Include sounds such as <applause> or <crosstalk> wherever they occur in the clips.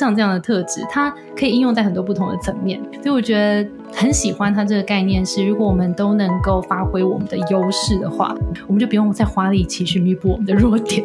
像这样的特质，它可以应用在很多不同的层面。所以我觉得很喜欢它这个概念是，如果我们都能够发挥我们的优势的话，我们就不用再花力气去弥补我们的弱点。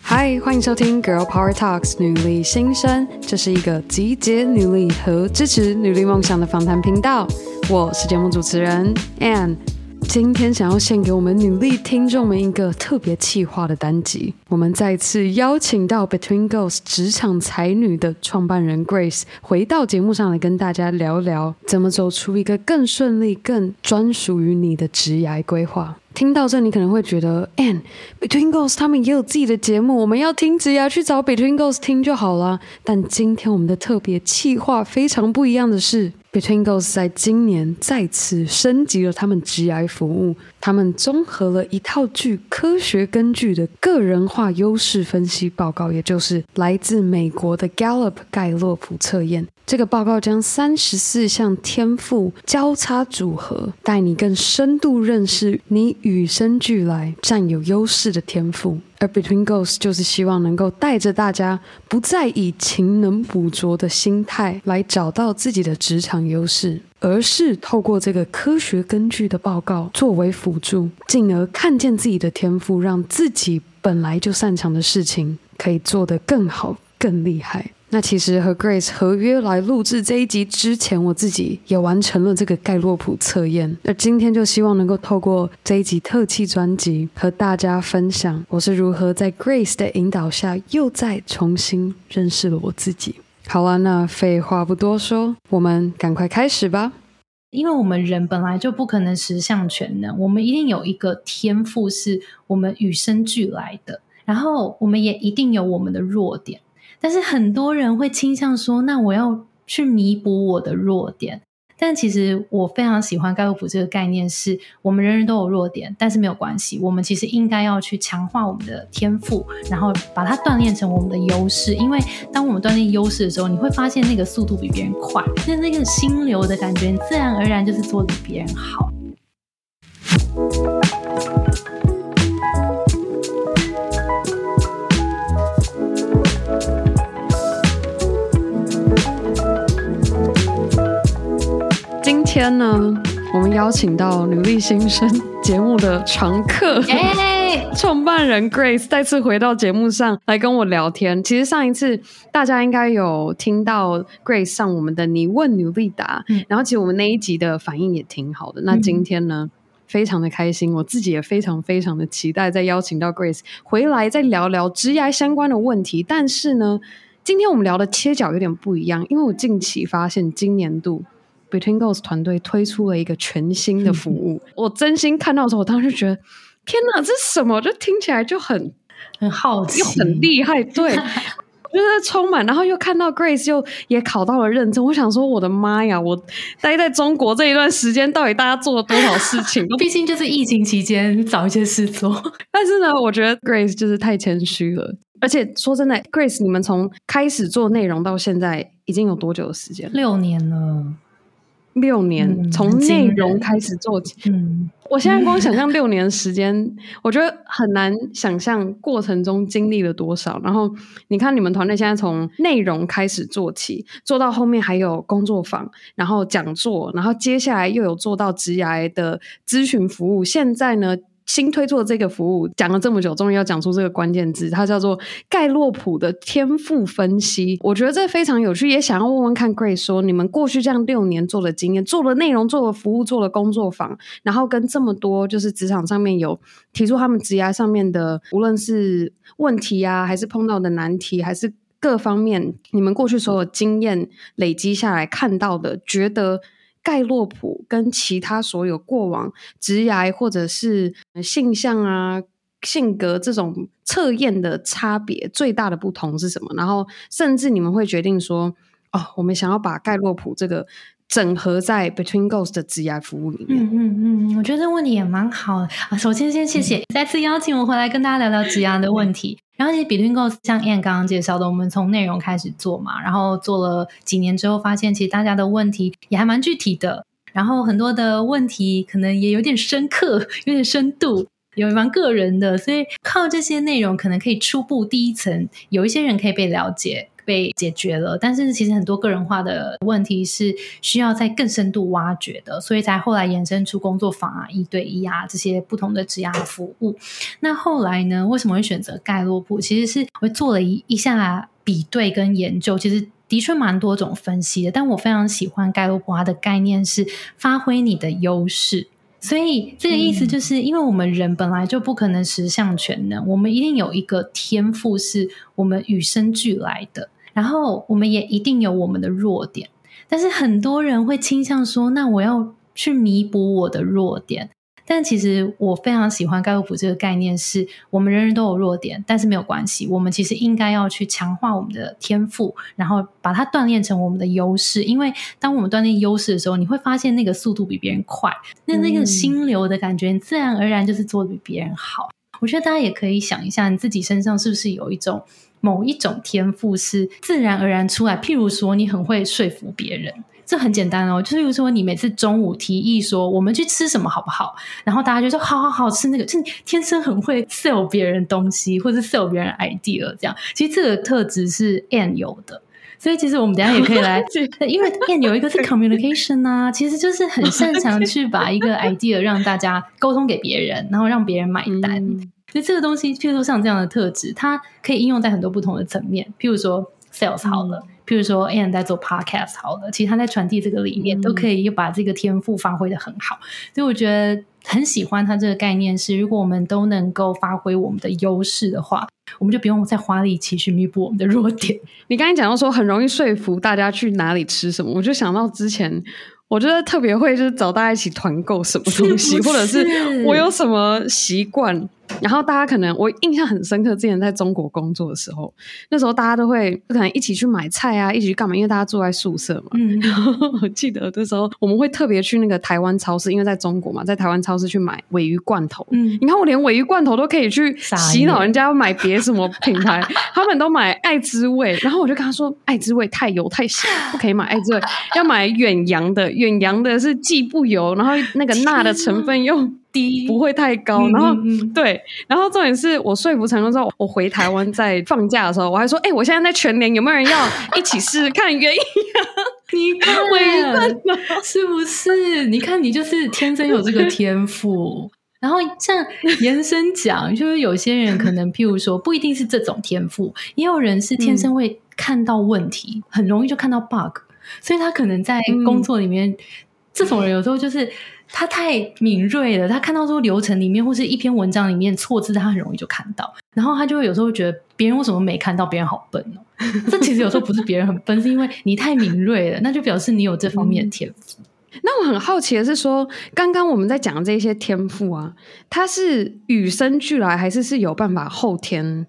嗨，欢迎收听《Girl Power Talks》女力新生，这是一个集结女力和支持女力梦想的访谈频道。我是节目主持人 Ann，今天想要献给我们女力听众们一个特别企划的单集。我们再次邀请到 Between Girls 职场才女的创办人 Grace 回到节目上来跟大家聊聊，怎么走出一个更顺利、更专属于你的职涯规划。听到这，你可能会觉得，And Between Girls 他们也有自己的节目，我们要听直牙去找 Between Girls 听就好了。但今天我们的特别企划非常不一样的是，Between Girls 在今年再次升级了他们直牙服务，他们综合了一套具科学根据的个人化优势分析报告，也就是来自美国的 Gallup 盖洛普测验。这个报告将三十四项天赋交叉组合，带你更深度认识你与生俱来占有优势的天赋。而 Between Goals 就是希望能够带着大家，不再以勤能补拙的心态来找到自己的职场优势，而是透过这个科学根据的报告作为辅助，进而看见自己的天赋，让自己本来就擅长的事情可以做得更好、更厉害。那其实和 Grace 合约来录制这一集之前，我自己也完成了这个盖洛普测验。那今天就希望能够透过这一集特辑专辑，和大家分享我是如何在 Grace 的引导下，又再重新认识了我自己。好了，那废话不多说，我们赶快开始吧。因为我们人本来就不可能十项全能，我们一定有一个天赋是我们与生俱来的，然后我们也一定有我们的弱点。但是很多人会倾向说，那我要去弥补我的弱点。但其实我非常喜欢盖洛普这个概念，是我们人人都有弱点，但是没有关系。我们其实应该要去强化我们的天赋，然后把它锻炼成我们的优势。因为当我们锻炼优势的时候，你会发现那个速度比别人快，那那个心流的感觉，自然而然就是做得比别人好。天呢，我们邀请到《女力新生》节目的常客，<laughs> 创办人 Grace 再次回到节目上来跟我聊天。其实上一次大家应该有听到 Grace 上我们的“你问努力答”，嗯，然后其实我们那一集的反应也挺好的。那今天呢，非常的开心，我自己也非常非常的期待再邀请到 Grace 回来再聊聊职涯相关的问题。但是呢，今天我们聊的切角有点不一样，因为我近期发现今年度。Between Goals 团队推出了一个全新的服务，我真心看到的时候，我当时就觉得，天哪，这是什么？就听起来就很很好奇，又很厉害，对，<laughs> 就是充满。然后又看到 Grace 又也考到了认证，我想说，我的妈呀！我待在中国这一段时间，到底大家做了多少事情？<laughs> 毕竟就是疫情期间找一些事做。<laughs> 但是呢，我觉得 Grace 就是太谦虚了。而且说真的，Grace，你们从开始做内容到现在，已经有多久的时间？六年了。六年，从内容开始做起。嗯，我现在光 <laughs> 想象六年时间，嗯，我觉得很难想象过程中经历了多少。然后你看，你们团队现在从内容开始做起，做到后面还有工作坊，然后讲座，然后接下来又有做到职涯的咨询服务。现在呢？新推出的这个服务讲了这么久，终于要讲出这个关键字，它叫做盖洛普的天赋分析。我觉得这非常有趣，也想要问问看 Grace 说，你们过去这样六年做的经验，做了内容，做了服务，做了工作坊，然后跟这么多就是职场上面有提出他们职涯上面的，无论是问题啊，还是碰到的难题，还是各方面，你们过去所有经验累积下来看到的，觉得。盖洛普跟其他所有过往职涯或者是性向啊、性格这种测验的差别最大的不同是什么？然后甚至你们会决定说，哦，我们想要把盖洛普这个整合在 Between Goals 的职涯服务里面。嗯嗯嗯，我觉得这个问题也蛮好啊。首先，先谢谢、嗯、再次邀请我回来跟大家聊聊职涯的问题。然后其实 Between Goals 像 Ann 刚刚介绍的，我们从内容开始做嘛，然后做了几年之后，发现其实大家的问题也还蛮具体的。然后很多的问题可能也有点深刻，有点深度，有蛮个人的，所以靠这些内容可能可以初步第一层，有一些人可以被了解。被解决了，但是其实很多个人化的问题是需要再更深度挖掘的，所以才后来衍生出工作坊啊、一对一啊这些不同的职涯服务。那后来呢，为什么会选择盖洛普？其实是我做了一一下比对跟研究，其实的确蛮多种分析的。但我非常喜欢盖洛普它的概念是发挥你的优势。所以这个意思就是，因为我们人本来就不可能十项全能，我们一定有一个天赋是我们与生俱来的，然后我们也一定有我们的弱点。但是很多人会倾向说，那我要去弥补我的弱点。但其实我非常喜欢盖洛普这个概念，是我们人人都有弱点，但是没有关系，我们其实应该要去强化我们的天赋，然后把它锻炼成我们的优势。因为当我们锻炼优势的时候，你会发现那个速度比别人快，那那个心流的感觉，你自然而然就是做的比别人好。我觉得大家也可以想一下，你自己身上是不是有一种某一种天赋是自然而然出来？譬如说，你很会说服别人。这很简单哦，就是比如说你每次中午提议说我们去吃什么好不好，然后大家就说好好好吃那个，就是天生很会 sell 别人东西或者 sell 别人 idea 这样。其实这个特质是 Ann 有的，所以其实我们等下也可以来，<laughs> 因为 Ann 有一个是 communication 啊，其实就是很擅长去把一个 <laughs> <laughs> idea 让大家沟通给别人，然后让别人买单。嗯、所以这个东西，譬如说像这样的特质，它可以应用在很多不同的层面，譬如说 sales 好了。嗯譬如说，Ann 在做 podcast 好了，其实他在传递这个理念，都可以把这个天赋发挥的很好。所以我觉得很喜欢他这个概念是，如果我们都能够发挥我们的优势的话，我们就不用再花力气去弥补我们的弱点。<laughs> 你刚才讲到说很容易说服大家去哪里吃什么，我就想到之前。我觉得特别会就是找大家一起团购什么东西，是是或者是我有什么习惯，然后大家可能我印象很深刻，之前在中国工作的时候，那时候大家都会可能一起去买菜啊，一起去干嘛？因为大家住在宿舍嘛。嗯，然后我记得那时候我们会特别去那个台湾超市，因为在中国嘛，在台湾超市去买鮪鱼罐头。嗯，你看我连鮪鱼罐头都可以去洗脑人家要买别什么品牌，<laughs> 他们都买爱之味，然后我就跟他说，爱滋味太油太咸，不可以买爱滋味，要买远洋的。远洋的是既不油，然后那个钠的成分又低，不会太高。然后对，然后重点是我说服成功之后，我回台湾在放假的时候，我还说：“哎、欸，我现在在全联，有没有人要一起试试看原因？”你看，是不是？你看，你就是天生有这个天赋。然后像延伸讲，就是有些人可能，譬如说，不一定是这种天赋，也有人是天生会看到问题，嗯、很容易就看到 bug。所以他可能在工作里面，嗯、这种人有时候就是他太敏锐了，他看到说流程里面或是一篇文章里面错字，他很容易就看到，然后他就会有时候会觉得别人为什么没看到，别人好笨哦。<laughs> 这其实有时候不是别人很笨，是因为你太敏锐了，那就表示你有这方面的天赋。嗯、那我很好奇的是说，刚刚我们在讲的这些天赋啊，它是与生俱来，还是是有办法后天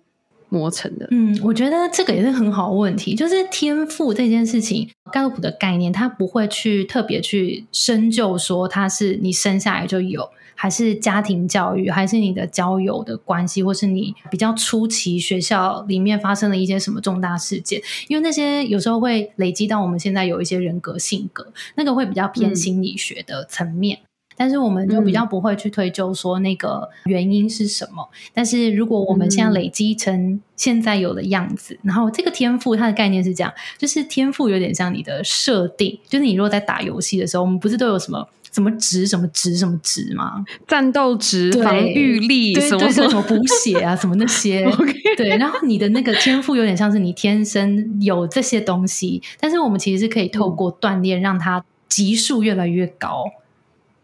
磨成的，嗯，我觉得这个也是很好问题，就是天赋这件事情，盖洛普的概念，他不会去特别去深究说他是你生下来就有，还是家庭教育，还是你的交友的关系，或是你比较初期学校里面发生了一些什么重大事件，因为那些有时候会累积到我们现在有一些人格性格，那个会比较偏心理学的层面。但是我们就比较不会去推究说那个原因是什么。嗯、但是如果我们现在累积成现在有的样子，嗯、然后这个天赋它的概念是这样，就是天赋有点像你的设定，就是你如果在打游戏的时候，我们不是都有什么什么值、什么值、什么值吗？战斗值、防御力什么什么什么补血啊，什么那些。<laughs> 对，然后你的那个天赋有点像是你天生有这些东西，但是我们其实是可以透过锻炼让它级数越来越高。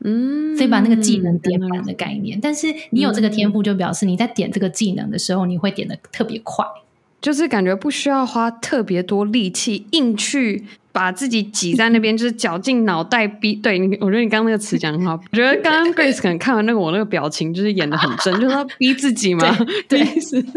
嗯，所以把那个技能点满的概念，嗯、但是你有这个天赋，就表示你在点这个技能的时候，你会点的特别快，就是感觉不需要花特别多力气，硬去把自己挤在那边，就是绞尽脑袋逼。<laughs> 对你，我觉得你刚刚那个词讲很好，我觉得刚刚 Grace 可能看完那个我那个表情，就是演的很真，就是要逼自己嘛，<laughs> 对，是。<laughs>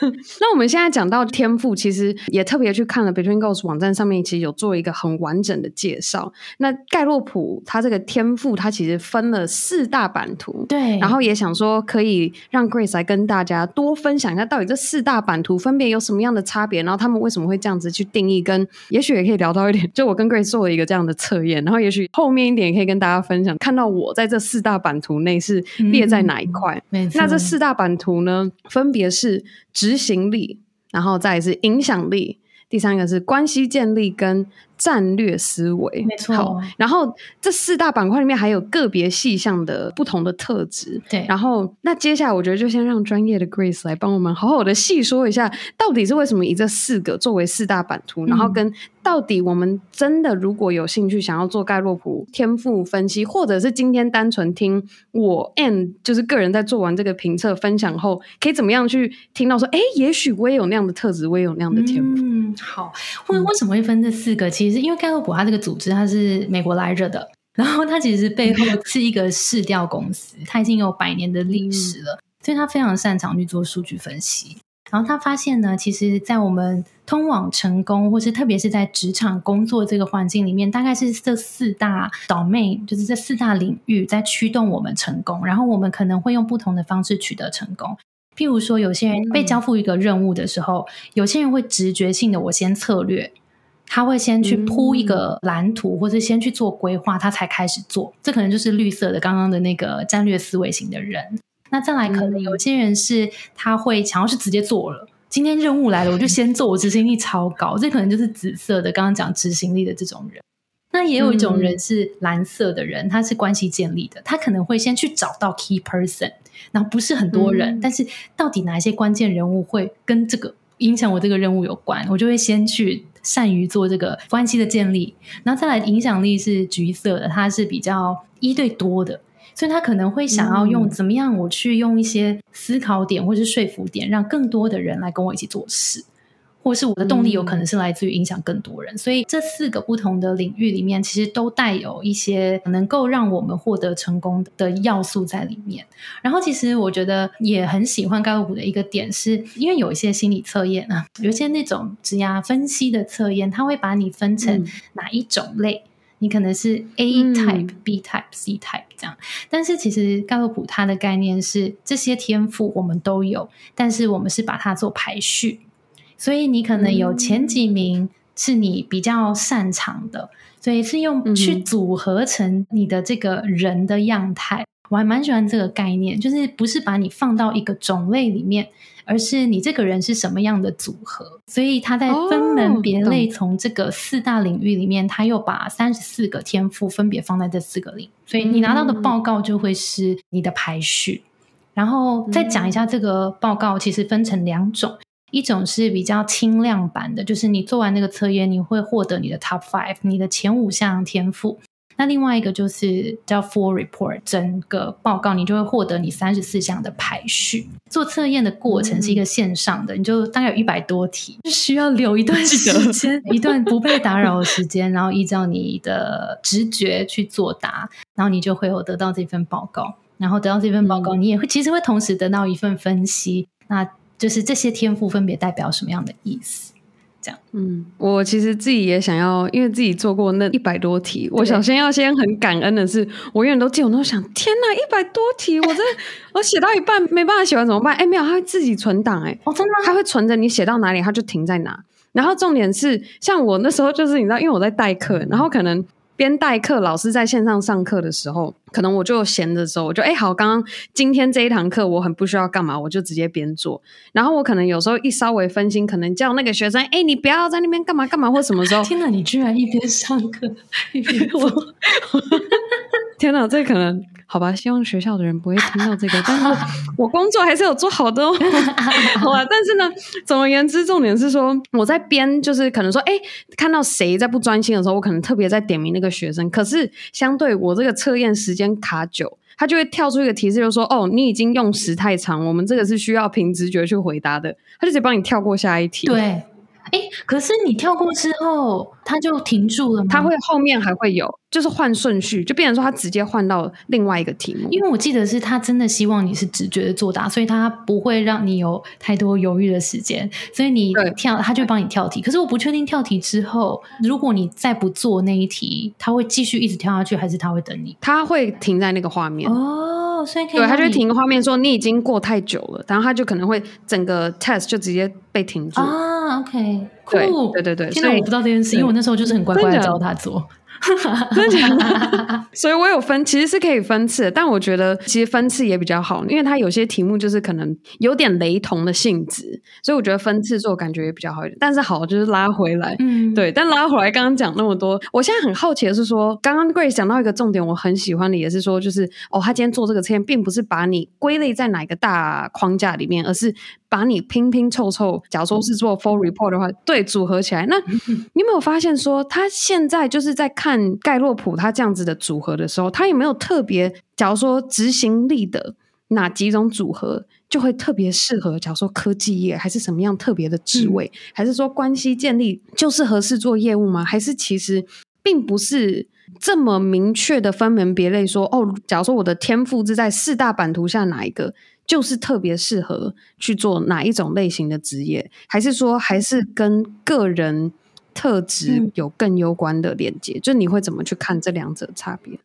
<laughs> 那我们现在讲到天赋，其实也特别去看了 Between Goals 网站上面，其实有做一个很完整的介绍。那盖洛普他这个天赋，他其实分了四大版图，对。然后也想说，可以让 Grace 来跟大家多分享一下，到底这四大版图分别有什么样的差别，然后他们为什么会这样子去定义，跟也许也可以聊到一点，就我跟 Grace 做了一个这样的测验，然后也许后面一点也可以跟大家分享，看到我在这四大版图内是列在哪一块。那这四大版图呢，分别是执行力，然后再是影响力，第三个是关系建立跟战略思维，没错。好，然后这四大板块里面还有个别细项的不同的特质。对，然后那接下来我觉得就先让专业的 Grace 来帮我们好好的细说一下，到底是为什么以这四个作为四大版图，嗯、然后跟到底我们真的如果有兴趣想要做盖洛普天赋分析，或者是今天单纯听我 and 就是个人在做完这个评测分享后，可以怎么样去听到说，哎，也许我也有那样的特质，我也有那样的天赋。嗯，好，为为什么会分这四个？其实。是因为盖洛普它这个组织，它是美国来着的，然后它其实背后是一个市调公司，它已经有百年的历史了，所以它非常擅长去做数据分析。然后他发现呢，其实，在我们通往成功，或是特别是在职场工作这个环境里面，大概是这四大 domain，就是这四大领域在驱动我们成功。然后我们可能会用不同的方式取得成功。譬如说，有些人被交付一个任务的时候，有些人会直觉性的我先策略。他会先去铺一个蓝图，嗯、或者先去做规划，他才开始做。这可能就是绿色的刚刚的那个战略思维型的人。那再来，可能有些人是他会想要是直接做了，今天任务来了，我就先做，我执行力超高。这可能就是紫色的，刚刚讲执行力的这种人。那也有一种人是蓝色的人，他是关系建立的，他可能会先去找到 key person，然后不是很多人，嗯、但是到底哪一些关键人物会跟这个影响我这个任务有关，我就会先去。善于做这个关系的建立，然后再来影响力是橘色的，它是比较一对多的，所以他可能会想要用怎么样，我去用一些思考点或是说服点，让更多的人来跟我一起做事。或是我的动力有可能是来自于影响更多人，嗯、所以这四个不同的领域里面，其实都带有一些能够让我们获得成功的要素在里面。然后，其实我觉得也很喜欢盖洛普的一个点是，是因为有一些心理测验啊，有一些那种职涯分析的测验，它会把你分成哪一种类，嗯、你可能是 A type、嗯、B type、C type 这样。但是其实盖洛普它的概念是，这些天赋我们都有，但是我们是把它做排序。所以你可能有前几名是你比较擅长的，嗯、所以是用去组合成你的这个人的样态。嗯、我还蛮喜欢这个概念，就是不是把你放到一个种类里面，而是你这个人是什么样的组合。所以他在分门别类，从这个四大领域里面，他又把三十四个天赋分别放在这四个领。所以你拿到的报告就会是你的排序。然后再讲一下这个报告，其实分成两种。一种是比较轻量版的，就是你做完那个测验，你会获得你的 top five，你的前五项天赋。那另外一个就是叫 full report，整个报告你就会获得你三十四项的排序。做测验的过程是一个线上的，嗯、你就大概有一百多题，需要留一段时间，<laughs> 一段不被打扰的时间，然后依照你的直觉去作答，然后你就会有得到这份报告。然后得到这份报告，嗯、你也会其实会同时得到一份分析。那就是这些天赋分别代表什么样的意思？这样，嗯，我其实自己也想要，因为自己做过那一百多题，我首先要先很感恩的是，我永远都记，我都想，天哪，一百多题，我这 <laughs> 我写到一半没办法写完怎么办？哎，没有，它会自己存档，哎，哦，真的吗？它会存着，你写到哪里，它就停在哪。然后重点是，像我那时候就是你知道，因为我在代课，然后可能。边代课，老师在线上上课的时候，可能我就闲的时候，我就哎好，刚刚今天这一堂课我很不需要干嘛，我就直接边做。然后我可能有时候一稍微分心，可能叫那个学生，哎，你不要在那边干嘛干嘛，或什么时候？<laughs> 天哪，你居然一边上课一边做！<laughs> 天哪，这可能。好吧，希望学校的人不会听到这个，但是 <laughs> 我工作还是有做好的哦。<laughs> 好吧，但是呢，总而言之，重点是说我在编，就是可能说，哎，看到谁在不专心的时候，我可能特别在点名那个学生。可是相对我这个测验时间卡久，他就会跳出一个提示，就说，哦，你已经用时太长，我们这个是需要凭直觉去回答的，他就直接帮你跳过下一题。对。哎，可是你跳过之后，它就停住了吗？它会后面还会有，就是换顺序，就变成说它直接换到另外一个题目。因为我记得是他真的希望你是直觉的作答，所以他不会让你有太多犹豫的时间，所以你跳，他就帮你跳题。可是我不确定跳题之后，如果你再不做那一题，他会继续一直跳下去，还是他会等你？他会停在那个画面哦，所以可以对，他就会停个画面说你已经过太久了，然后他就可能会整个 test 就直接被停住啊。OK。对对对对，现在我不知道这件事，因为我那时候就是很乖乖的教他做。<laughs> 真的假的？所以我有分，其实是可以分次，但我觉得其实分次也比较好，因为它有些题目就是可能有点雷同的性质，所以我觉得分次做感觉也比较好一点。但是好，就是拉回来，嗯，对。但拉回来，刚刚讲那么多，我现在很好奇的是说，刚刚 Grace 讲到一个重点，我很喜欢的也是说，就是哦，他今天做这个测验，并不是把你归类在哪个大框架里面，而是。把你拼拼凑凑，假如说是做 full report 的话，对，组合起来。那你有没有发现说，他现在就是在看盖洛普他这样子的组合的时候，他有没有特别，假如说执行力的哪几种组合就会特别适合？假如说科技业，还是什么样特别的职位，嗯、还是说关系建立就是合适做业务吗？还是其实并不是这么明确的分门别类说？说哦，假如说我的天赋是在四大版图下哪一个？就是特别适合去做哪一种类型的职业，还是说还是跟个人特质有更攸关的连接？嗯、就你会怎么去看这两者差别？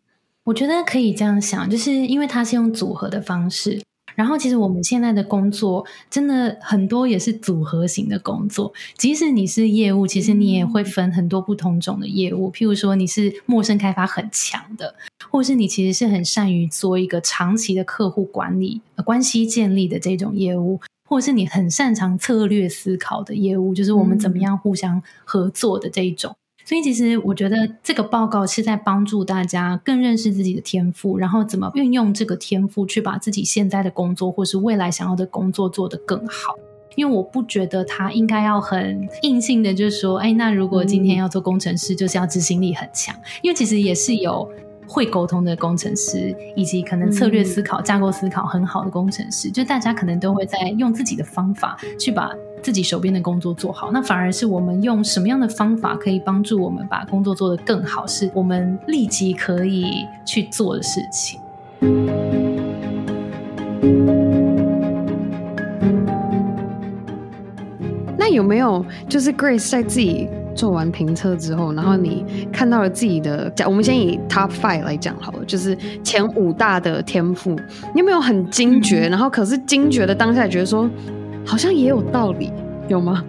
我觉得可以这样想，就是因为它是用组合的方式。然后，其实我们现在的工作真的很多也是组合型的工作。即使你是业务，其实你也会分很多不同种的业务。譬如说，你是陌生开发很强的，或是你其实是很善于做一个长期的客户管理、关系建立的这种业务，或者是你很擅长策略思考的业务，就是我们怎么样互相合作的这一种。所以，其实我觉得这个报告是在帮助大家更认识自己的天赋，然后怎么运用这个天赋去把自己现在的工作或是未来想要的工作做得更好。因为我不觉得他应该要很硬性的，就是说，哎，那如果今天要做工程师，就是要执行力很强。因为其实也是有会沟通的工程师，以及可能策略思考、架构思考很好的工程师，就大家可能都会在用自己的方法去把。自己手边的工作做好，那反而是我们用什么样的方法可以帮助我们把工作做得更好，是我们立即可以去做的事情。那有没有就是 Grace 在自己做完评测之后，然后你看到了自己的，我们先以 Top Five 来讲好了，就是前五大的天赋，你有没有很惊觉？嗯、然后可是惊觉的当下觉得说。好像也有道理，有吗？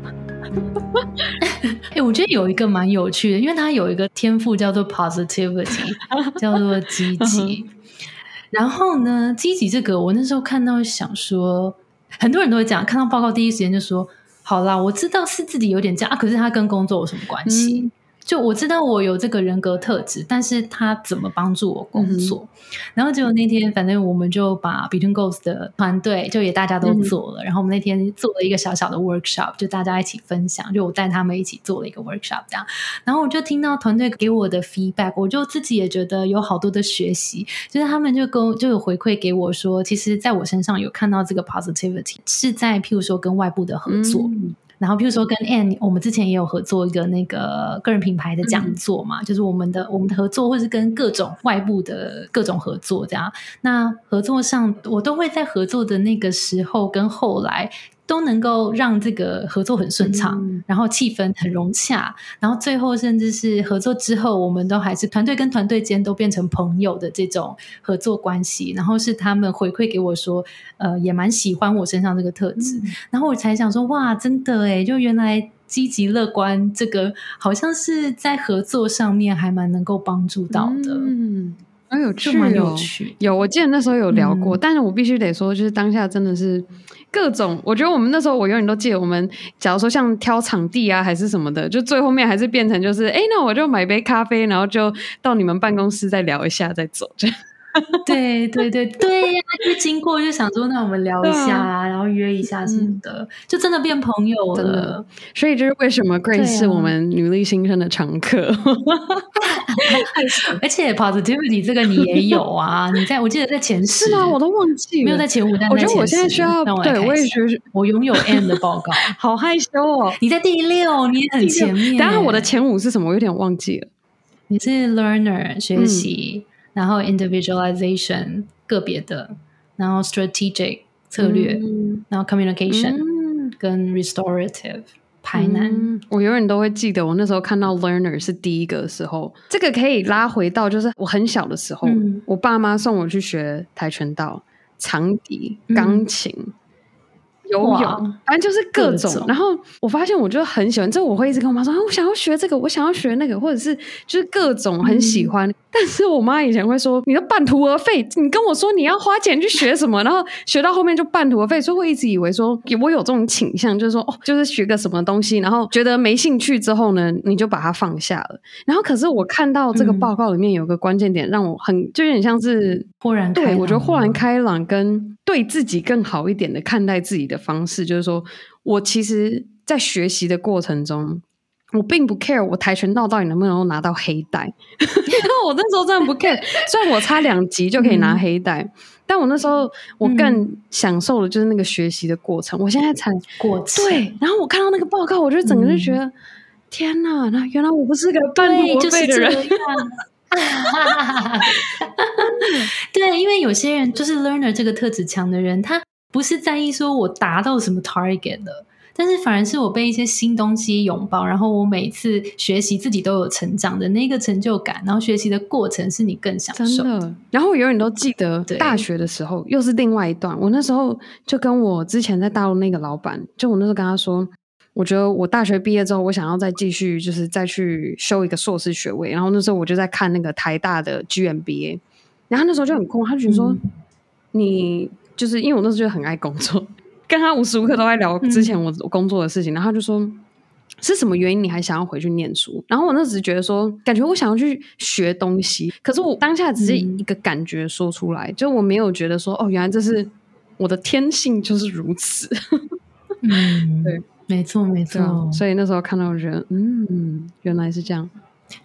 <laughs> 哎、欸，我觉得有一个蛮有趣的，因为它有一个天赋叫做 positivity，<laughs> 叫做积极。<laughs> 然后呢，积极这个，我那时候看到想说，很多人都会讲，看到报告第一时间就说：“好啦，我知道是自己有点这样啊，可是它跟工作有什么关系？”就我知道我有这个人格特质，但是他怎么帮助我工作？嗯、然后结果那天，反正我们就把 Between Goals 的团队就也大家都做了。嗯、然后我们那天做了一个小小的 workshop，就大家一起分享，就我带他们一起做了一个 workshop 这样。然后我就听到团队给我的 feedback，我就自己也觉得有好多的学习。就是他们就跟就有回馈给我说，其实在我身上有看到这个 positivity，是在譬如说跟外部的合作。嗯然后，比如说跟 Anne，我们之前也有合作一个那个个人品牌的讲座嘛，嗯、就是我们的我们的合作，或是跟各种外部的各种合作这样。那合作上，我都会在合作的那个时候跟后来。都能够让这个合作很顺畅，嗯、然后气氛很融洽，然后最后甚至是合作之后，我们都还是团队跟团队间都变成朋友的这种合作关系。然后是他们回馈给我说，呃，也蛮喜欢我身上这个特质。嗯、然后我才想说，哇，真的诶，就原来积极乐观这个好像是在合作上面还蛮能够帮助到的。嗯，很有趣，哦有趣。有，我记得那时候有聊过，嗯、但是我必须得说，就是当下真的是。各种，我觉得我们那时候，我永远都记得，我们假如说像挑场地啊，还是什么的，就最后面还是变成就是，哎，那我就买杯咖啡，然后就到你们办公室再聊一下，再走。<laughs> 对对对对呀、啊，就经过就想说，那我们聊一下，啊、然后约一下什么的，嗯、就真的变朋友了。所以这是为什么 Grace 是我们女力新生的常客。啊、<laughs> 而且 Positivity 这个你也有啊，你在我记得在前十，是吗？我都忘记了，没有在前五，但。我觉得我现在需要，我对我也觉得我拥有 N 的报告，<laughs> 好害羞哦。你在第六，你也很前面。当然，我的前五是什么？我有点忘记了。你是 Learner 学习。嗯然后 individualization 个别的，然后 strategic 策略，嗯、然后 communication、嗯、跟 restorative 排难、嗯。我永远都会记得，我那时候看到 learner 是第一个的时候，这个可以拉回到就是我很小的时候，嗯、我爸妈送我去学跆拳道、长笛、钢琴。嗯游泳，反正就是各种。然后我发现，我就很喜欢。这我会一直跟我妈说：“啊，我想要学这个，我想要学那个，或者是就是各种很喜欢。嗯”但是我妈以前会说：“你都半途而废，你跟我说你要花钱去学什么，然后学到后面就半途而废。”所以我一直以为说我有这种倾向，就是说哦，就是学个什么东西，然后觉得没兴趣之后呢，你就把它放下了。然后可是我看到这个报告里面有个关键点，让我很就有点像是豁然开朗。对，我觉得豁然开朗跟对自己更好一点的看待自己的方式，就是说我其实，在学习的过程中，我并不 care 我跆拳道到底能不能够拿到黑带。<laughs> 我那时候真的不 care，虽然我差两级就可以拿黑带，嗯、但我那时候我更享受的就是那个学习的过程。我现在才过程对，然后我看到那个报告，我就整个就觉得、嗯、天哪，那原来我不是个半途而废的人。<laughs> 对，因为有些人就是 learner 这个特质强的人，他不是在意说我达到什么 target 了，但是反而是我被一些新东西拥抱，然后我每次学习自己都有成长的那个成就感，然后学习的过程是你更享受的。然后我永远都记得大学的时候，又是另外一段。我那时候就跟我之前在大陆那个老板，就我那时候跟他说。我觉得我大学毕业之后，我想要再继续，就是再去修一个硕士学位。然后那时候我就在看那个台大的 GMBA，然后那时候就很空，他就觉得说，嗯、你就是因为我那时候就很爱工作，跟他无时无刻都在聊之前我工作的事情。嗯、然后他就说，是什么原因你还想要回去念书？然后我那时觉得说，感觉我想要去学东西，可是我当下只是一个感觉说出来，嗯、就我没有觉得说，哦，原来这是我的天性就是如此。嗯，<laughs> 对。没错，没错。所以那时候看到人，嗯，原来是这样。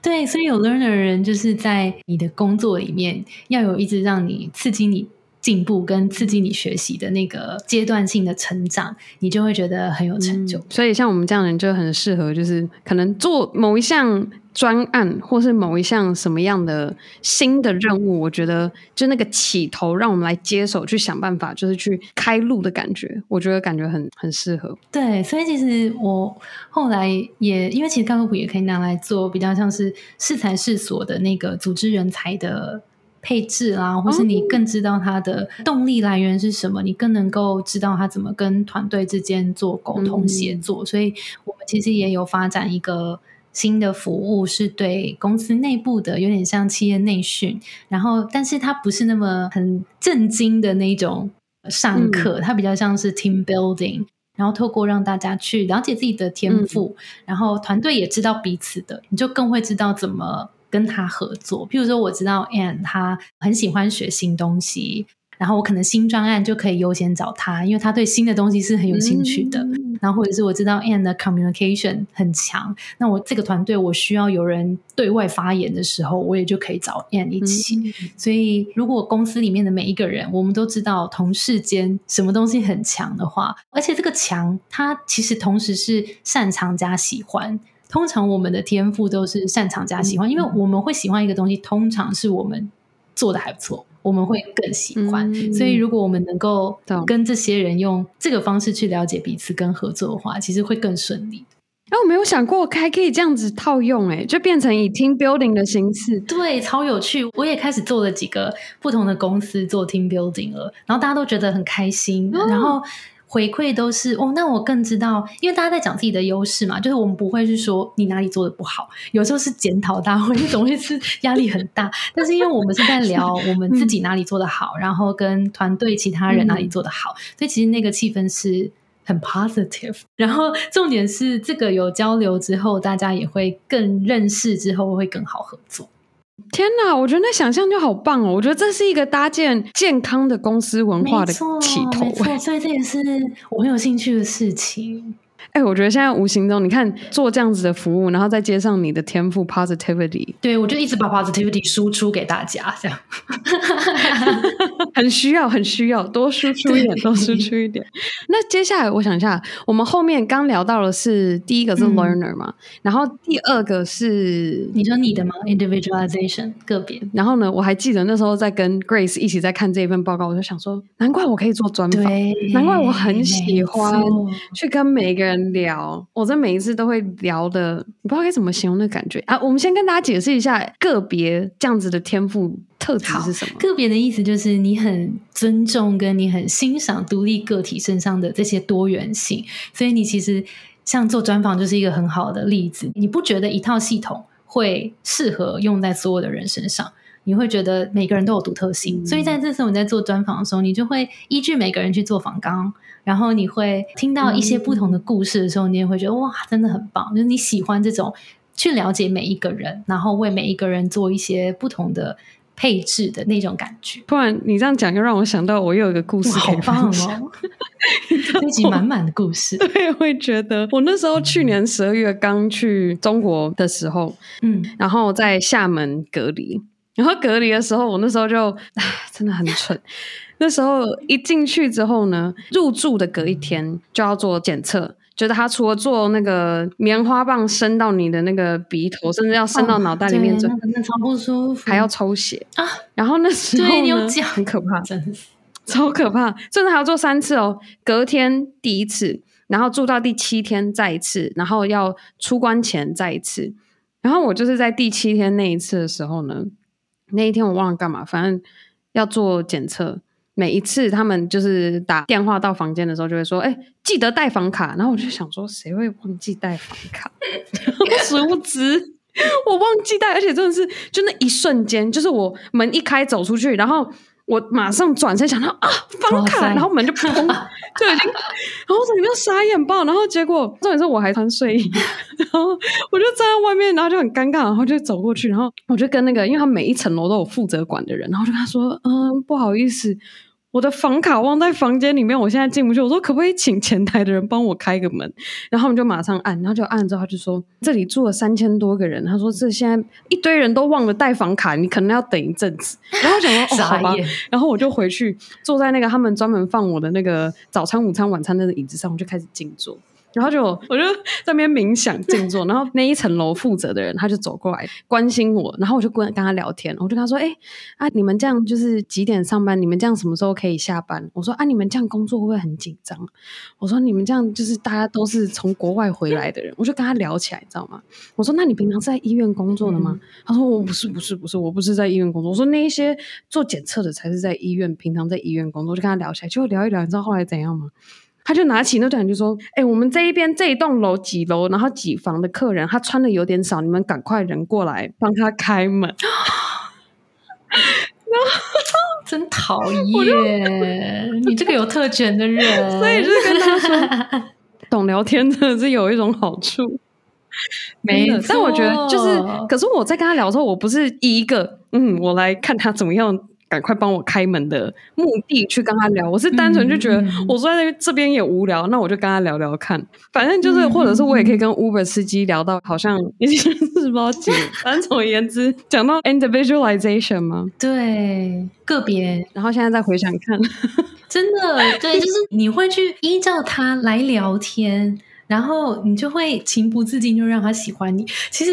对，所以有 learner 的人，就是在你的工作里面要有一直让你刺激你进步跟刺激你学习的那个阶段性的成长，你就会觉得很有成就。嗯，所以像我们这样的人就很适合，就是可能做某一项。专案或是某一项什么样的新的任务，我觉得就那个起头，让我们来接手去想办法，就是去开路的感觉，我觉得感觉很很适合。对，所以其实我后来也因为其实高科普也可以拿来做比较像是适才适所的那个组织人才的配置啦，或是你更知道他的动力来源是什么，你更能够知道他怎么跟团队之间做沟通协作。嗯、所以我们其实也有发展一个。新的服务是对公司内部的，有点像企业内训，然后但是它不是那么很震惊的那种上课，嗯、它比较像是 team building，然后透过让大家去了解自己的天赋，嗯、然后团队也知道彼此的，你就更会知道怎么跟他合作。譬如说，我知道 Anne 他很喜欢学新东西。然后我可能新专案就可以优先找他，因为他对新的东西是很有兴趣的。嗯、然后或者是我知道 Anne 的 communication 很强，那我这个团队我需要有人对外发言的时候，我也就可以找 Anne 一起。嗯、所以如果公司里面的每一个人，我们都知道同事间什么东西很强的话，而且这个强，它其实同时是擅长加喜欢。通常我们的天赋都是擅长加喜欢，嗯、因为我们会喜欢一个东西，通常是我们做的还不错。我们会更喜欢，嗯、所以如果我们能够跟这些人用这个方式去了解彼此跟合作的话，其实会更顺利。哎，我没有想过还可以这样子套用，哎，就变成以 team building 的形式，对，超有趣。我也开始做了几个不同的公司做 team building 了，然后大家都觉得很开心，嗯、然后。回馈都是哦，那我更知道，因为大家在讲自己的优势嘛，就是我们不会是说你哪里做的不好，有时候是检讨大会，你总会是压力很大。但是因为我们是在聊我们自己哪里做的好，嗯、然后跟团队其他人哪里做的好，嗯、所以其实那个气氛是很 positive。<laughs> 然后重点是这个有交流之后，大家也会更认识，之后会更好合作。天哪，我觉得那想象就好棒哦！我觉得这是一个搭建健康的公司文化的起头，没错，所以这也是我很有兴趣的事情。哎、欸，我觉得现在无形中，你看做这样子的服务，然后再接上你的天赋 positivity，对，我就一直把 positivity 输出给大家，这样 <laughs> 很需要，很需要多输出一点，多输出一点。那接下来我想一下，我们后面刚聊到的是第一个是 learner 嘛，嗯、然后第二个是你说你的吗？individualization 个别。然后呢，我还记得那时候在跟 Grace 一起在看这一份报告，我就想说，难怪我可以做专访，难怪我很喜欢去跟每一个人。聊，我这每一次都会聊的，你不知道该怎么形容那感觉啊。我们先跟大家解释一下个别这样子的天赋特质是什么。个别的意思就是你很尊重跟你很欣赏独立个体身上的这些多元性，所以你其实像做专访就是一个很好的例子。你不觉得一套系统会适合用在所有的人身上？你会觉得每个人都有独特性，嗯、所以在这时候你在做专访的时候，你就会依据每个人去做访纲。然后你会听到一些不同的故事的时候，嗯、你也会觉得哇，真的很棒！就是你喜欢这种去了解每一个人，然后为每一个人做一些不同的配置的那种感觉。突然你这样讲，就让我想到我又有一个故事，好棒哦！<laughs> 这集满满的故事。<laughs> 对，会觉得我那时候去年十二月刚去中国的时候，嗯，然后在厦门隔离，然后隔离的时候，我那时候就唉，真的很蠢。那时候一进去之后呢，入住的隔一天就要做检测，就是他除了做那个棉花棒伸到你的那个鼻头，甚至要伸到脑袋里面，真的、哦、超不舒服，还要抽血啊。然后那时候对你，有很可怕，真的超可怕，甚至还要做三次哦。隔天第一次，然后住到第七天再一次，然后要出关前再一次。然后我就是在第七天那一次的时候呢，那一天我忘了干嘛，反正要做检测。每一次他们就是打电话到房间的时候，就会说：“哎、记得带房卡。”然后我就想说，谁会忘记带房卡？<laughs> 殊不知我忘记带，而且真的是就那一瞬间，就是我门一开走出去，然后我马上转身想到啊，房卡，然后门就砰 <laughs> 就已经，然后我在里面傻眼爆，然后结果重点是我还穿睡衣，然后我就站在外面，然后就很尴尬，然后就走过去，然后我就跟那个，因为他每一层楼都有负责管的人，然后就跟他说：“嗯，不好意思。”我的房卡忘在房间里面，我现在进不去。我说可不可以请前台的人帮我开个门？然后他们就马上按，然后就按之后他就说这里住了三千多个人，他说这现在一堆人都忘了带房卡，你可能要等一阵子。然后我想说哦好吧，然后我就回去坐在那个他们专门放我的那个早餐、午餐、晚餐那个椅子上，我就开始静坐。然后就我就在那边冥想静坐，然后那一层楼负责的人他就走过来关心我，然后我就跟跟他聊天，我就跟他说：“哎啊，你们这样就是几点上班？你们这样什么时候可以下班？”我说：“啊，你们这样工作会不会很紧张？”我说：“你们这样就是大家都是从国外回来的人。”我就跟他聊起来，你知道吗？我说：“那你平常是在医院工作的吗？”嗯、他说：“我不是，不是，不是，我不是在医院工作。”我说：“那一些做检测的才是在医院，平常在医院工作。”我就跟他聊起来，就聊一聊，你知道后来怎样吗？他就拿起那段就说：“哎、欸，我们这一边这一栋楼几楼，然后几房的客人，他穿的有点少，你们赶快人过来帮他开门。”然后真讨厌你这个有特权的人，<laughs> 所以就是跟他说，懂聊天真的是有一种好处。<laughs> 没有，但我觉得就是，可是我在跟他聊的时候，我不是以一个嗯，我来看他怎么样。赶快帮我开门的目的去跟他聊，我是单纯就觉得我坐在这边也无聊，嗯、那我就跟他聊聊看。反正就是，或者是我也可以跟 Uber 司机聊到好像已经是不知道几。反正总而言之，讲到 individualization 吗，对，个别。然后现在再回想看，<laughs> 真的对，就是你会去依照他来聊天。然后你就会情不自禁就让他喜欢你。其实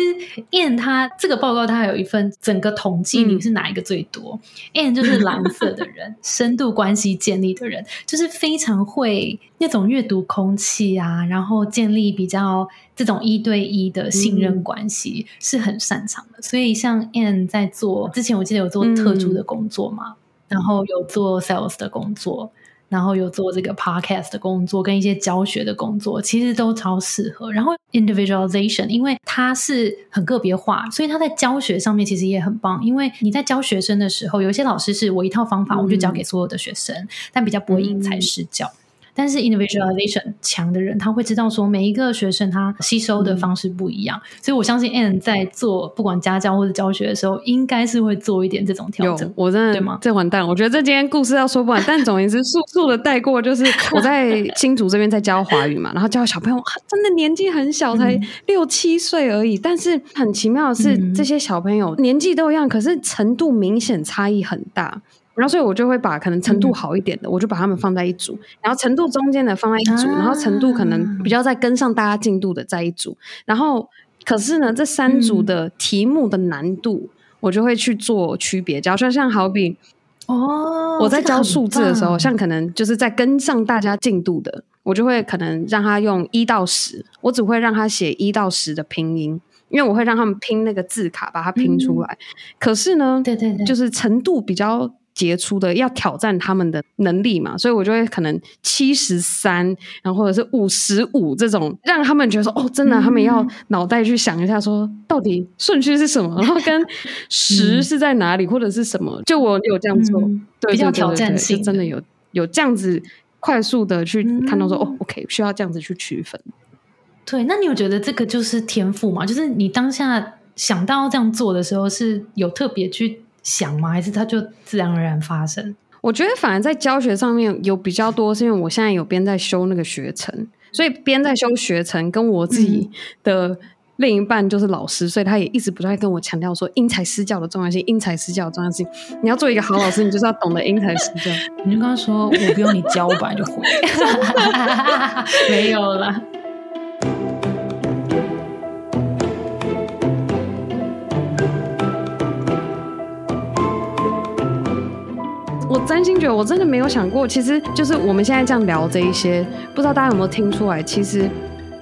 N 他这个报告，他有一份整个统计，你是哪一个最多？嗯，N 就是蓝色的人，<laughs> 深度关系建立的人，就是非常会那种阅读空气啊，然后建立比较这种一对一的信任关系，是很擅长的。所以像 N 在做之前，我记得有做特殊的工作嘛，然后有做 sales 的工作。然后有做这个 podcast 的工作，跟一些教学的工作，其实都超适合。然后 individualization，因为它是很个别化，所以它在教学上面其实也很棒。因为你在教学生的时候，有一些老师是我一套方法，我就教给所有的学生，嗯、但比较不会因材施教。但是 individualization 强的人，他会知道说每一个学生他吸收的方式不一样，嗯、所以我相信 Ann 在做不管家教或者教学的时候，应该是会做一点这种调整。我真的对吗？这完蛋，我觉得这今天故事要说不完，但总而言之，速速的带过，就是 <laughs> 我在新竹这边在教华语嘛，然后教小朋友，真的年纪很小，才六七岁而已，嗯、但是很奇妙的是，嗯、这些小朋友年纪都一样，可是程度明显差异很大。然后，所以我就会把可能程度好一点的，嗯、我就把他们放在一组；然后程度中间的放在一组；啊、然后程度可能比较在跟上大家进度的在一组。然后，可是呢，这三组的题目的难度，我就会去做区别。假如说像好比哦，我在教数字的时候，像可能就是在跟上大家进度的，我就会可能让他用一到十，我只会让他写一到十的拼音，因为我会让他们拼那个字卡，把它拼出来。嗯、可是呢，对对对，就是程度比较。杰出的要挑战他们的能力嘛，所以我就会可能七十三，然后或者是五十五这种，让他们觉得说哦，真的，他们要脑袋去想一下，说到底顺序是什么，<laughs> 然后跟十是在哪里，或者是什么。就我有这样做，嗯、对，比较挑战性，真的有有这样子快速的去看到说、嗯、哦，OK，需要这样子去区分。对，那你有觉得这个就是天赋吗？就是你当下想到这样做的时候，是有特别去。想吗？还是它就自然而然发生？我觉得反而在教学上面有比较多，是因为我现在有边在修那个学程，所以边在修学程，跟我自己的另一半就是老师，所以他也一直不断跟我强调说因材施教的重要性，因材施教的重要性。你要做一个好老师，你就是要懂得因材施教。<laughs> 你就跟他说，我不用你教，我本来就会。<laughs> 没有了。真心觉得，我真的没有想过，其实就是我们现在这样聊这一些，不知道大家有没有听出来？其实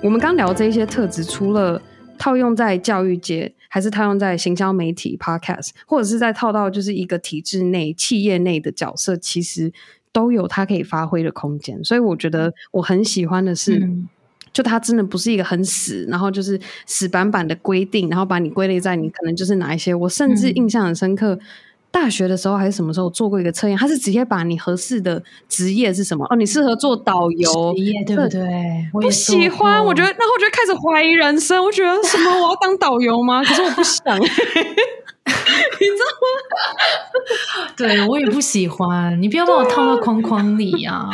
我们刚聊这一些特质，除了套用在教育界，还是套用在行销媒体、Podcast，或者是在套到就是一个体制内、企业内的角色，其实都有它可以发挥的空间。所以我觉得我很喜欢的是，嗯、就它真的不是一个很死，然后就是死板板的规定，然后把你归类在你可能就是哪一些。我甚至印象很深刻。嗯大学的时候还是什么时候做过一个测验？他是直接把你合适的职业是什么？哦，你适合做导游，职业对不对？不喜欢，我觉得，然后我就开始怀疑人生。我觉得什么？我要当导游吗？<laughs> 可是我不想，<laughs> 你知道吗？<laughs> 对，我也不喜欢。你不要把我套到框框里啊！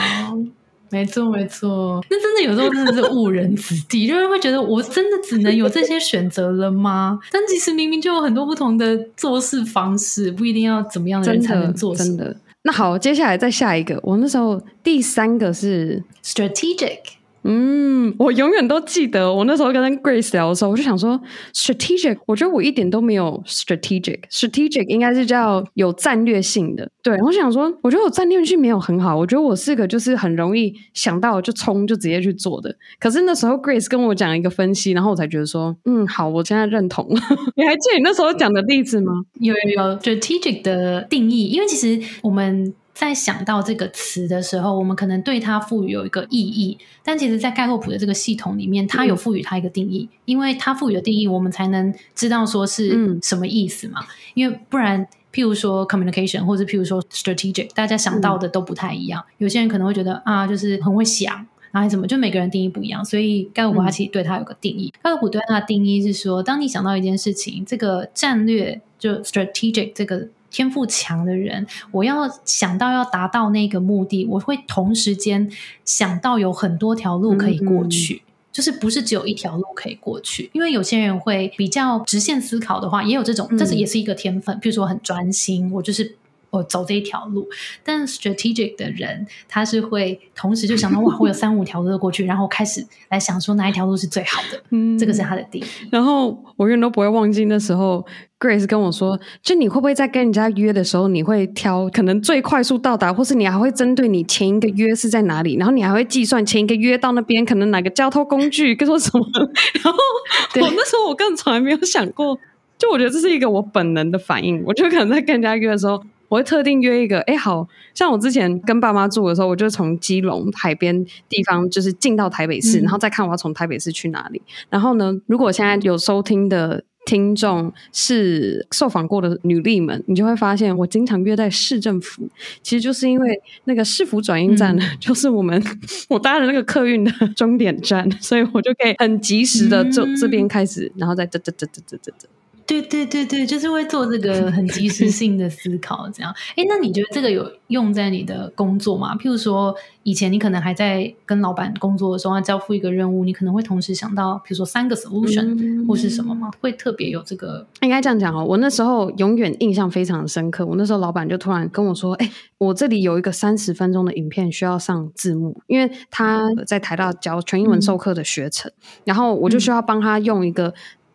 没错，没错，那真的有时候真的是误人子弟，<laughs> 就是会觉得我真的只能有这些选择了吗？但其实明明就有很多不同的做事方式，不一定要怎么样的人才能做真的。那好，接下来再下一个，我那时候第三个是 strategic。嗯，我永远都记得，我那时候跟 Grace 聊的时候，我就想说，strategic，我觉得我一点都没有 strategic，strategic 应该是叫有战略性的。对，我想说，我觉得我战略性没有很好，我觉得我是个就是很容易想到就冲就直接去做的。可是那时候 Grace 跟我讲一个分析，然后我才觉得说，嗯，好，我现在认同了。<laughs> 你还记得你那时候讲的例子吗？有有有，strategic 的定义，因为其实我们。在想到这个词的时候，我们可能对它赋予有一个意义，但其实，在盖洛普的这个系统里面，它有赋予它一个定义，嗯、因为它赋予的定义，我们才能知道说是什么意思嘛。嗯、因为不然，譬如说 communication 或者譬如说 strategic，大家想到的都不太一样。嗯、有些人可能会觉得啊，就是很会想，然后怎么，就每个人定义不一样。所以盖洛普他其实对它有个定义，盖洛普对它的定义是说，当你想到一件事情，这个战略就 strategic 这个。天赋强的人，我要想到要达到那个目的，我会同时间想到有很多条路可以过去，嗯嗯，就是不是只有一条路可以过去。因为有些人会比较直线思考的话，也有这种，这是也是一个天分。比如说很专心，我就是。我走这一条路，但 strategic 的人他是会同时就想到哇，我有三五条路过去，然后开始来想说哪一条路是最好的，嗯，这个是他的定义。然后我永远都不会忘记那时候，Grace 跟我说，就你会不会在跟人家约的时候，你会挑可能最快速到达，或是你还会针对你前一个约是在哪里，然后你还会计算前一个约到那边可能哪个交通工具跟说什么。<laughs> 然后我那时候我根本从来没有想过，就我觉得这是一个我本能的反应，我就可能在跟人家约的时候。我会特定约一个，哎，好像我之前跟爸妈住的时候，我就从基隆海边地方就是进到台北市，嗯、然后再看我要从台北市去哪里。然后呢，如果现在有收听的听众是受访过的女力们，你就会发现，我经常约在市政府，其实就是因为那个市府转运站呢，嗯、<laughs> 就是我们我搭的那个客运的终点站，所以我就可以很及时的就这边开始，嗯、然后再这这这这这这这。对对对对，就是会做这个很及时性的思考，这样。哎，那你觉得这个有用在你的工作吗？譬如说，以前你可能还在跟老板工作的时候，要交付一个任务，你可能会同时想到，比如说三个 solution、嗯、或是什么吗？会特别有这个？应该这样讲哦。我那时候永远印象非常深刻。我那时候老板就突然跟我说：“哎，我这里有一个三十分钟的影片需要上字幕，因为他在台大教全英文授课的学程，嗯、然后我就需要帮他用一个。”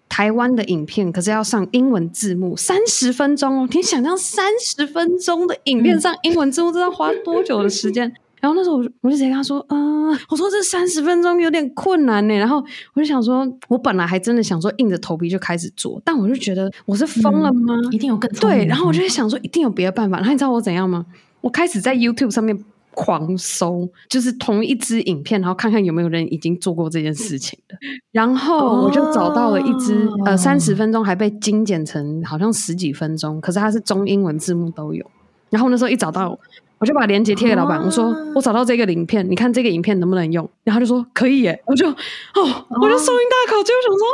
台湾的影片，可是要上英文字幕，三十分钟哦！你想象三十分钟的影片上英文字幕，这要花多久的时间？<laughs> 然后那时候我我就直接跟他说：“啊、呃，我说这三十分钟有点困难呢。”然后我就想说，我本来还真的想说硬着头皮就开始做，但我就觉得我是疯了吗？嗯、一定有更对。然后我就在想说，一定有别的办法。然后你知道我怎样吗？我开始在 YouTube 上面。狂搜，就是同一支影片，然后看看有没有人已经做过这件事情的。<laughs> 然后我就找到了一支，哦、呃，三十分钟还被精简成好像十几分钟，可是它是中英文字幕都有。然后那时候一找到，我就把链接贴给老板，哦、我说我找到这个影片，你看这个影片能不能用？然后他就说可以耶，我就哦，我就松一大口气，我想说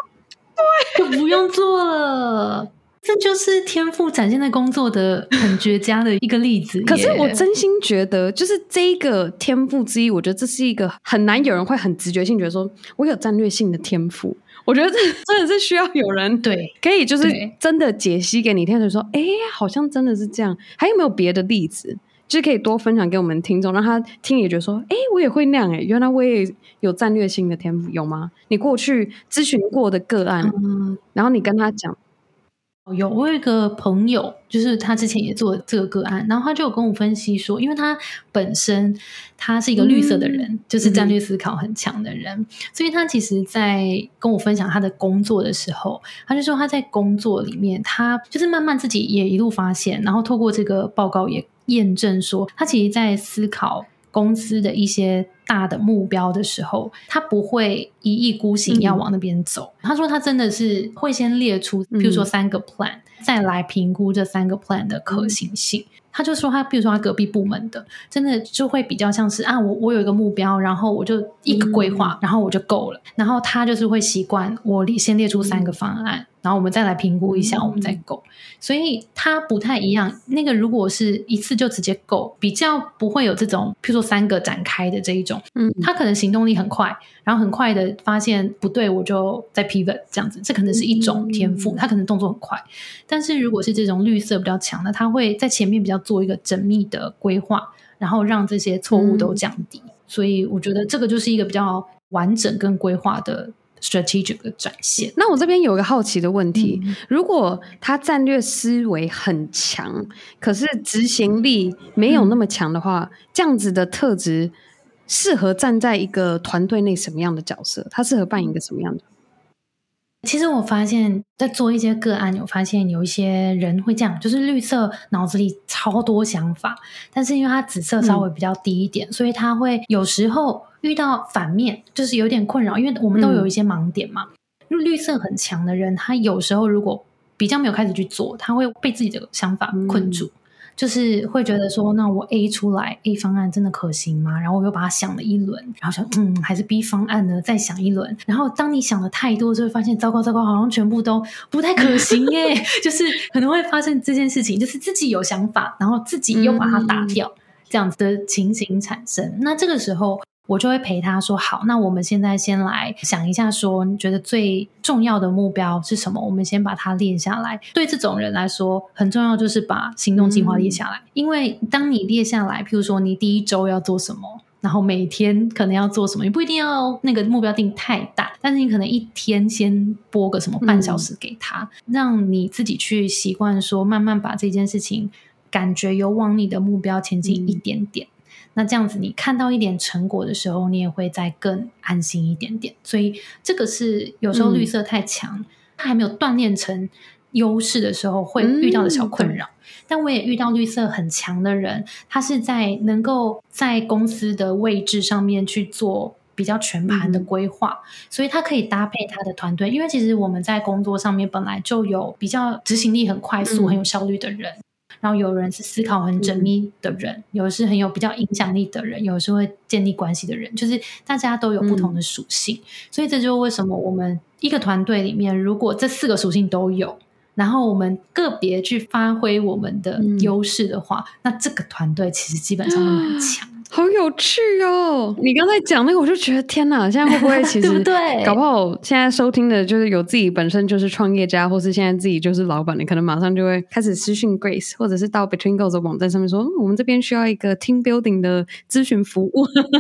对，就不用做了。这就是天赋展现在工作的很绝佳的一个例子。<laughs> 可是我真心觉得，就是这一个天赋之一，我觉得这是一个很难有人会很直觉性觉得说我有战略性的天赋。我觉得这真的是需要有人对可以就是真的解析给你听，就说哎，好像真的是这样。还有没有别的例子，就是可以多分享给我们听众，让他听也觉得说，哎，我也会那样哎，原来我也有战略性的天赋，有吗？你过去咨询过的个案，嗯、然后你跟他讲。有，我有一个朋友，就是他之前也做这个个案，然后他就跟我分析说，因为他本身他是一个绿色的人，就是战略思考很强的人，所以他其实，在跟我分享他的工作的时候，他就说他在工作里面，他就是慢慢自己也一路发现，然后透过这个报告也验证说，他其实在思考。公司的一些大的目标的时候，他不会一意孤行要往那边走。嗯、他说他真的是会先列出，比如说三个 plan，、嗯、再来评估这三个 plan 的可行性。嗯、他就说他，比如说他隔壁部门的，真的就会比较像是啊，我我有一个目标，然后我就一个规划，嗯、然后我就够了。然后他就是会习惯我先列出三个方案。嗯然后我们再来评估一下，我们再 go。所以它不太一样。那个如果是一次就直接 go，比较不会有这种，譬如说三个展开的这一种。嗯，他可能行动力很快，然后很快的发现不对，我就再 pivot 这样子。这可能是一种天赋，他可能动作很快。但是如果是这种绿色比较强的，他会在前面比较做一个缜密的规划，然后让这些错误都降低。所以我觉得这个就是一个比较完整跟规划的。Strategic 的展现。那我这边有一个好奇的问题：嗯、如果他战略思维很强，可是执行力没有那么强的话，嗯、这样子的特质适合站在一个团队内什么样的角色？他适合扮演一个什么样的？其实我发现，在做一些个案，有发现有一些人会这样，就是绿色脑子里超多想法，但是因为他紫色稍微比较低一点，嗯、所以他会有时候遇到反面，就是有点困扰，因为我们都有一些盲点嘛。因为、嗯、绿色很强的人，他有时候如果比较没有开始去做，他会被自己的想法困住。嗯就是会觉得说，那我 A 出来 A 方案真的可行吗？然后我又把它想了一轮，然后想，嗯，还是 B 方案呢？再想一轮。然后当你想的太多，就会发现糟糕糟糕，好像全部都不太可行耶。<laughs> 就是可能会发生这件事情，就是自己有想法，然后自己又把它打掉，嗯、这样子的情形产生。那这个时候。我就会陪他说：“好，那我们现在先来想一下，说你觉得最重要的目标是什么？我们先把它列下来。对这种人来说，很重要就是把行动计划列下来。嗯、因为当你列下来，譬如说你第一周要做什么，然后每天可能要做什么，你不一定要那个目标定太大，但是你可能一天先播个什么半小时给他，嗯、让你自己去习惯说，慢慢把这件事情感觉有往你的目标前进一点点。嗯”那这样子，你看到一点成果的时候，你也会再更安心一点点。所以这个是有时候绿色太强，嗯、它还没有锻炼成优势的时候会遇到的小困扰。嗯、但我也遇到绿色很强的人，他是在能够在公司的位置上面去做比较全盘的规划，嗯、所以他可以搭配他的团队。因为其实我们在工作上面本来就有比较执行力很快速、嗯、很有效率的人，然后有人是思考很缜密的人，嗯、有的是很有比较影响力的人，有的是会建立关系的人，就是大家都有不同的属性。嗯、所以这就是为什么我们一个团队里面，如果这四个属性都有。然后我们个别去发挥我们的优势的话，嗯、那这个团队其实基本上都蛮强。好有趣哦！你刚才讲那个，我就觉得天哪，现在会不会 <laughs> 其实对不对？搞不好现在收听的就是有自己本身就是创业家，或是现在自己就是老板，的可能马上就会开始私讯 Grace，或者是到 Between Goals 的网站上面说，嗯、我们这边需要一个 Team Building 的咨询服务。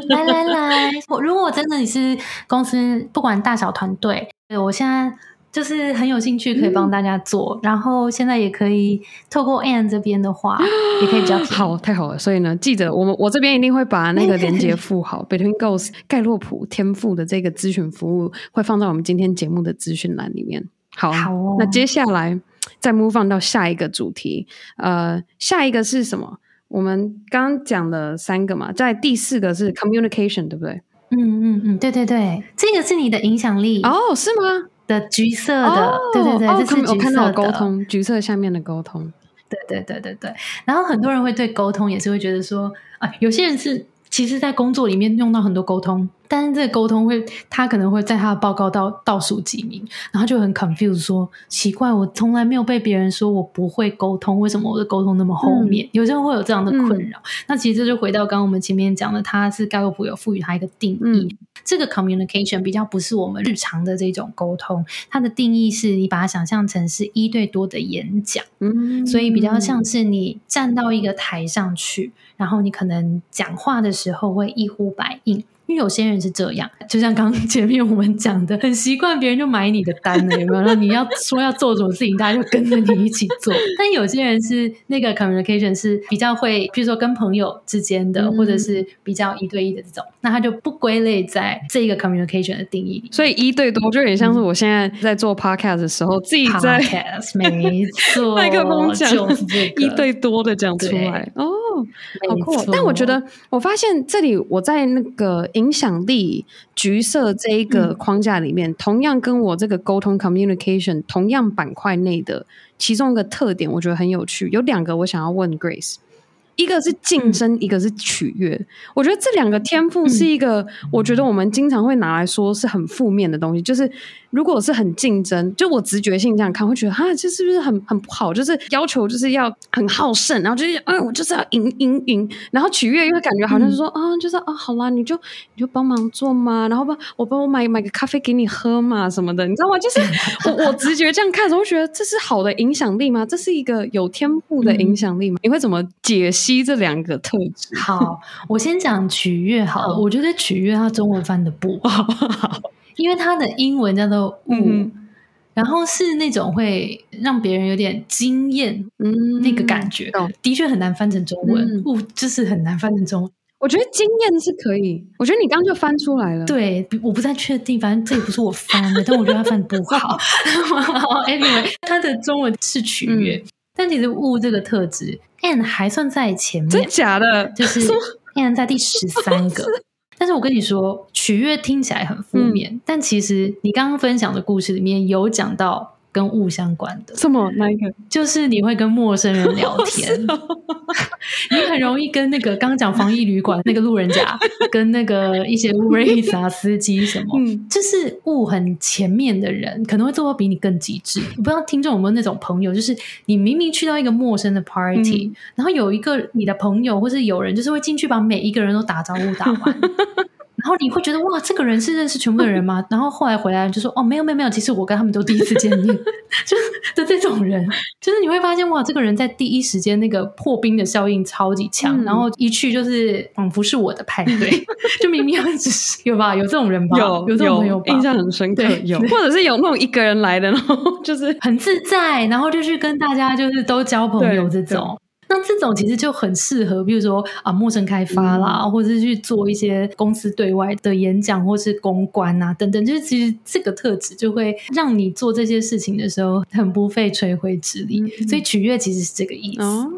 来来来，我如果真的你是公司不管大小团队，对我现在。就是很有兴趣，可以帮大家做，嗯、然后现在也可以透过 Ann 这边的话，<gasps> 也可以比较好，太好了。所以呢，记得我们我这边一定会把那个连接附好，<laughs> Between Goals 盖洛普天赋的这个咨询服务会放在我们今天节目的资讯栏里面。好，好哦、那接下来再 move on 到下一个主题，呃，下一个是什么？我们刚刚讲了三个嘛，在第四个是 Communication，对不对？嗯嗯嗯，对对对，这个是你的影响力哦，是吗？的橘色的，哦、对对对，哦、这是橘色的。我看到沟通，橘色下面的沟通，对对对对对。然后很多人会对沟通也是会觉得说，啊，有些人是其实在工作里面用到很多沟通。但是这个沟通会，他可能会在他的报告到倒数几名，然后就很 confused 说奇怪，我从来没有被别人说我不会沟通，为什么我的沟通那么后面？嗯、有些人会有这样的困扰。嗯、那其实这就回到刚刚我们前面讲的，他是盖洛普有赋予他一个定义，嗯、这个 communication 比较不是我们日常的这种沟通，它的定义是你把它想象成是一对多的演讲，嗯，所以比较像是你站到一个台上去，然后你可能讲话的时候会一呼百应。因为有些人是这样，就像刚刚前面我们讲的，很习惯别人就买你的单了，<laughs> 有没有？然后你要说要做什么事情，大家就跟着你一起做。<laughs> 但有些人是那个 communication 是比较会，比如说跟朋友之间的，嗯、或者是比较一对一的这种，那他就不归类在这个 communication 的定义里。所以一对多就有点像是我现在在做 podcast 的时候，嗯、自己在 podcast 没错，<laughs> 麦克风讲一对多的讲出来哦。好酷！错但我觉得，我发现这里我在那个影响力橘色这一个框架里面，嗯、同样跟我这个沟通 communication 同样板块内的其中一个特点，我觉得很有趣。有两个我想要问 Grace，一个是竞争，嗯、一个是取悦。我觉得这两个天赋是一个，我觉得我们经常会拿来说是很负面的东西，就是。如果是很竞争，就我直觉性这样看，会觉得啊，这是不是很很不好？就是要求就是要很好胜，然后就是啊，我就是要赢赢赢，然后取悦又会感觉好像是说啊、就是啊，好啦，你就你就帮忙做嘛，然后帮我帮我买买个咖啡给你喝嘛什么的，你知道吗？就是 <laughs> 我我直觉这样看的时候，会觉得这是好的影响力吗？这是一个有天赋的影响力吗？嗯、你会怎么解析这两个特质？好，我先讲取悦好了，好，我觉得取悦它中文翻的不好。<laughs> 因为它的英文叫做“物”，然后是那种会让别人有点惊艳，嗯，那个感觉，的确很难翻成中文，“物”就是很难翻成中文。我觉得惊艳是可以，我觉得你刚刚就翻出来了。对，我不太确定，反正这也不是我翻的，<laughs> 但我觉得他翻的不好。<laughs> Anyway，他的中文是取悦，但其实“物”这个特质，Ann 还算在前面，真假的？<laughs> 就是 Ann 在第十三个。<laughs> 但是我跟你说，取悦听起来很负面，嗯、但其实你刚刚分享的故事里面有讲到跟物相关的。什么？哪一个？就是你会跟陌生人聊天，<laughs> <laughs> 你很容易跟那个刚刚讲防疫旅馆那个路人甲，跟那个一些 Uber 啊司机什么，嗯、就是物很前面的人，可能会做到比你更极致。我不知道听众有没有那种朋友，就是你明明去到一个陌生的 party，、嗯、然后有一个你的朋友或是有人，就是会进去把每一个人都打招呼打完。<laughs> 然后你会觉得哇，这个人是认识全部的人吗？然后后来回来就说哦，没有没有没有，其实我跟他们都第一次见面，<laughs> 就是的这种人，就是你会发现哇，这个人在第一时间那个破冰的效应超级强，嗯、然后一去就是仿佛是我的派对，<laughs> 就明明只是有吧，有这种人吧，有有这种朋友吧，印象很深刻，有或者是有那种一个人来的，然后就是很自在，然后就去跟大家就是都交朋友这种。那这种其实就很适合，比如说啊，陌生开发啦，嗯、或者是去做一些公司对外的演讲，或是公关啊等等。就是其实这个特质就会让你做这些事情的时候很不费吹灰之力。嗯、所以取悦其实是这个意思。哦、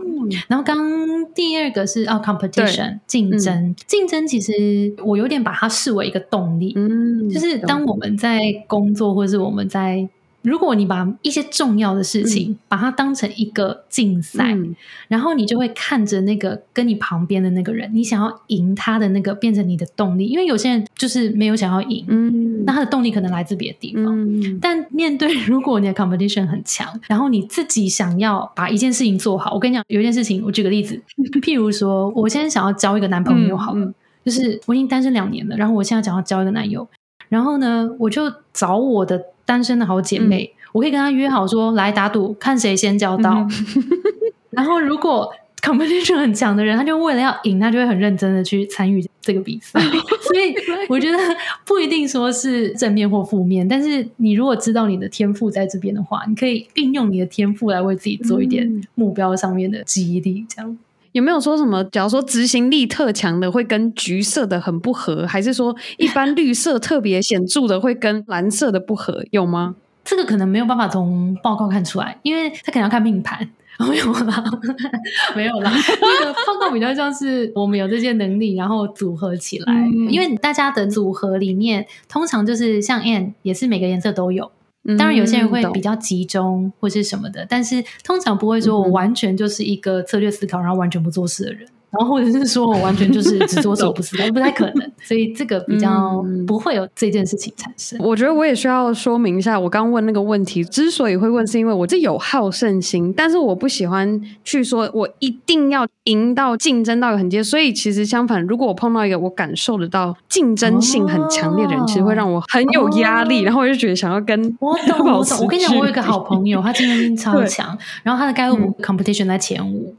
然后刚刚第二个是啊，competition 竞争，嗯、竞争其实我有点把它视为一个动力。嗯，就是当我们在工作，或是我们在。如果你把一些重要的事情、嗯、把它当成一个竞赛，嗯、然后你就会看着那个跟你旁边的那个人，你想要赢他的那个变成你的动力。因为有些人就是没有想要赢，嗯，那他的动力可能来自别的地方。嗯、但面对如果你的 competition 很强，然后你自己想要把一件事情做好，我跟你讲，有一件事情，我举个例子，<laughs> 譬如说，我现在想要交一个男朋友，好了，嗯、就是我已经单身两年了，然后我现在想要交一个男友，然后呢，我就找我的。单身的好姐妹，嗯、我可以跟她约好说，来打赌，看谁先交到。嗯、<laughs> 然后如果 competition 很强的人，他就为了要赢，他就会很认真的去参与这个比赛。<laughs> 所以我觉得不一定说是正面或负面，但是你如果知道你的天赋在这边的话，你可以运用你的天赋来为自己做一点目标上面的激励，这样。有没有说什么？假如说执行力特强的会跟橘色的很不合，还是说一般绿色特别显著的会跟蓝色的不合？有吗？这个可能没有办法从报告看出来，因为他可能要看命盘。<laughs> 没有啦，<laughs> 没有啦。那个报告比较像是我们有这些能力，然后组合起来。嗯、因为大家的组合里面，通常就是像 Ann 也是每个颜色都有。当然，有些人会比较集中或是什么的，嗯、但是通常不会说我完全就是一个策略思考，然后完全不做事的人。然后或者是说我完全就是只做手不 <laughs> 是，不太可能，所以这个比较不会有这件事情产生。我觉得我也需要说明一下，我刚问那个问题之所以会问，是因为我这有好胜心，但是我不喜欢去说我一定要赢到竞争到很激烈。所以其实相反，如果我碰到一个我感受得到竞争性很强烈的人，哦、其实会让我很有压力，哦、然后我就觉得想要跟我懂 <laughs> 我懂。我跟你讲，我有一个好朋友，他竞争性超 <laughs> 强，然后他的盖洛普 competition 在前五。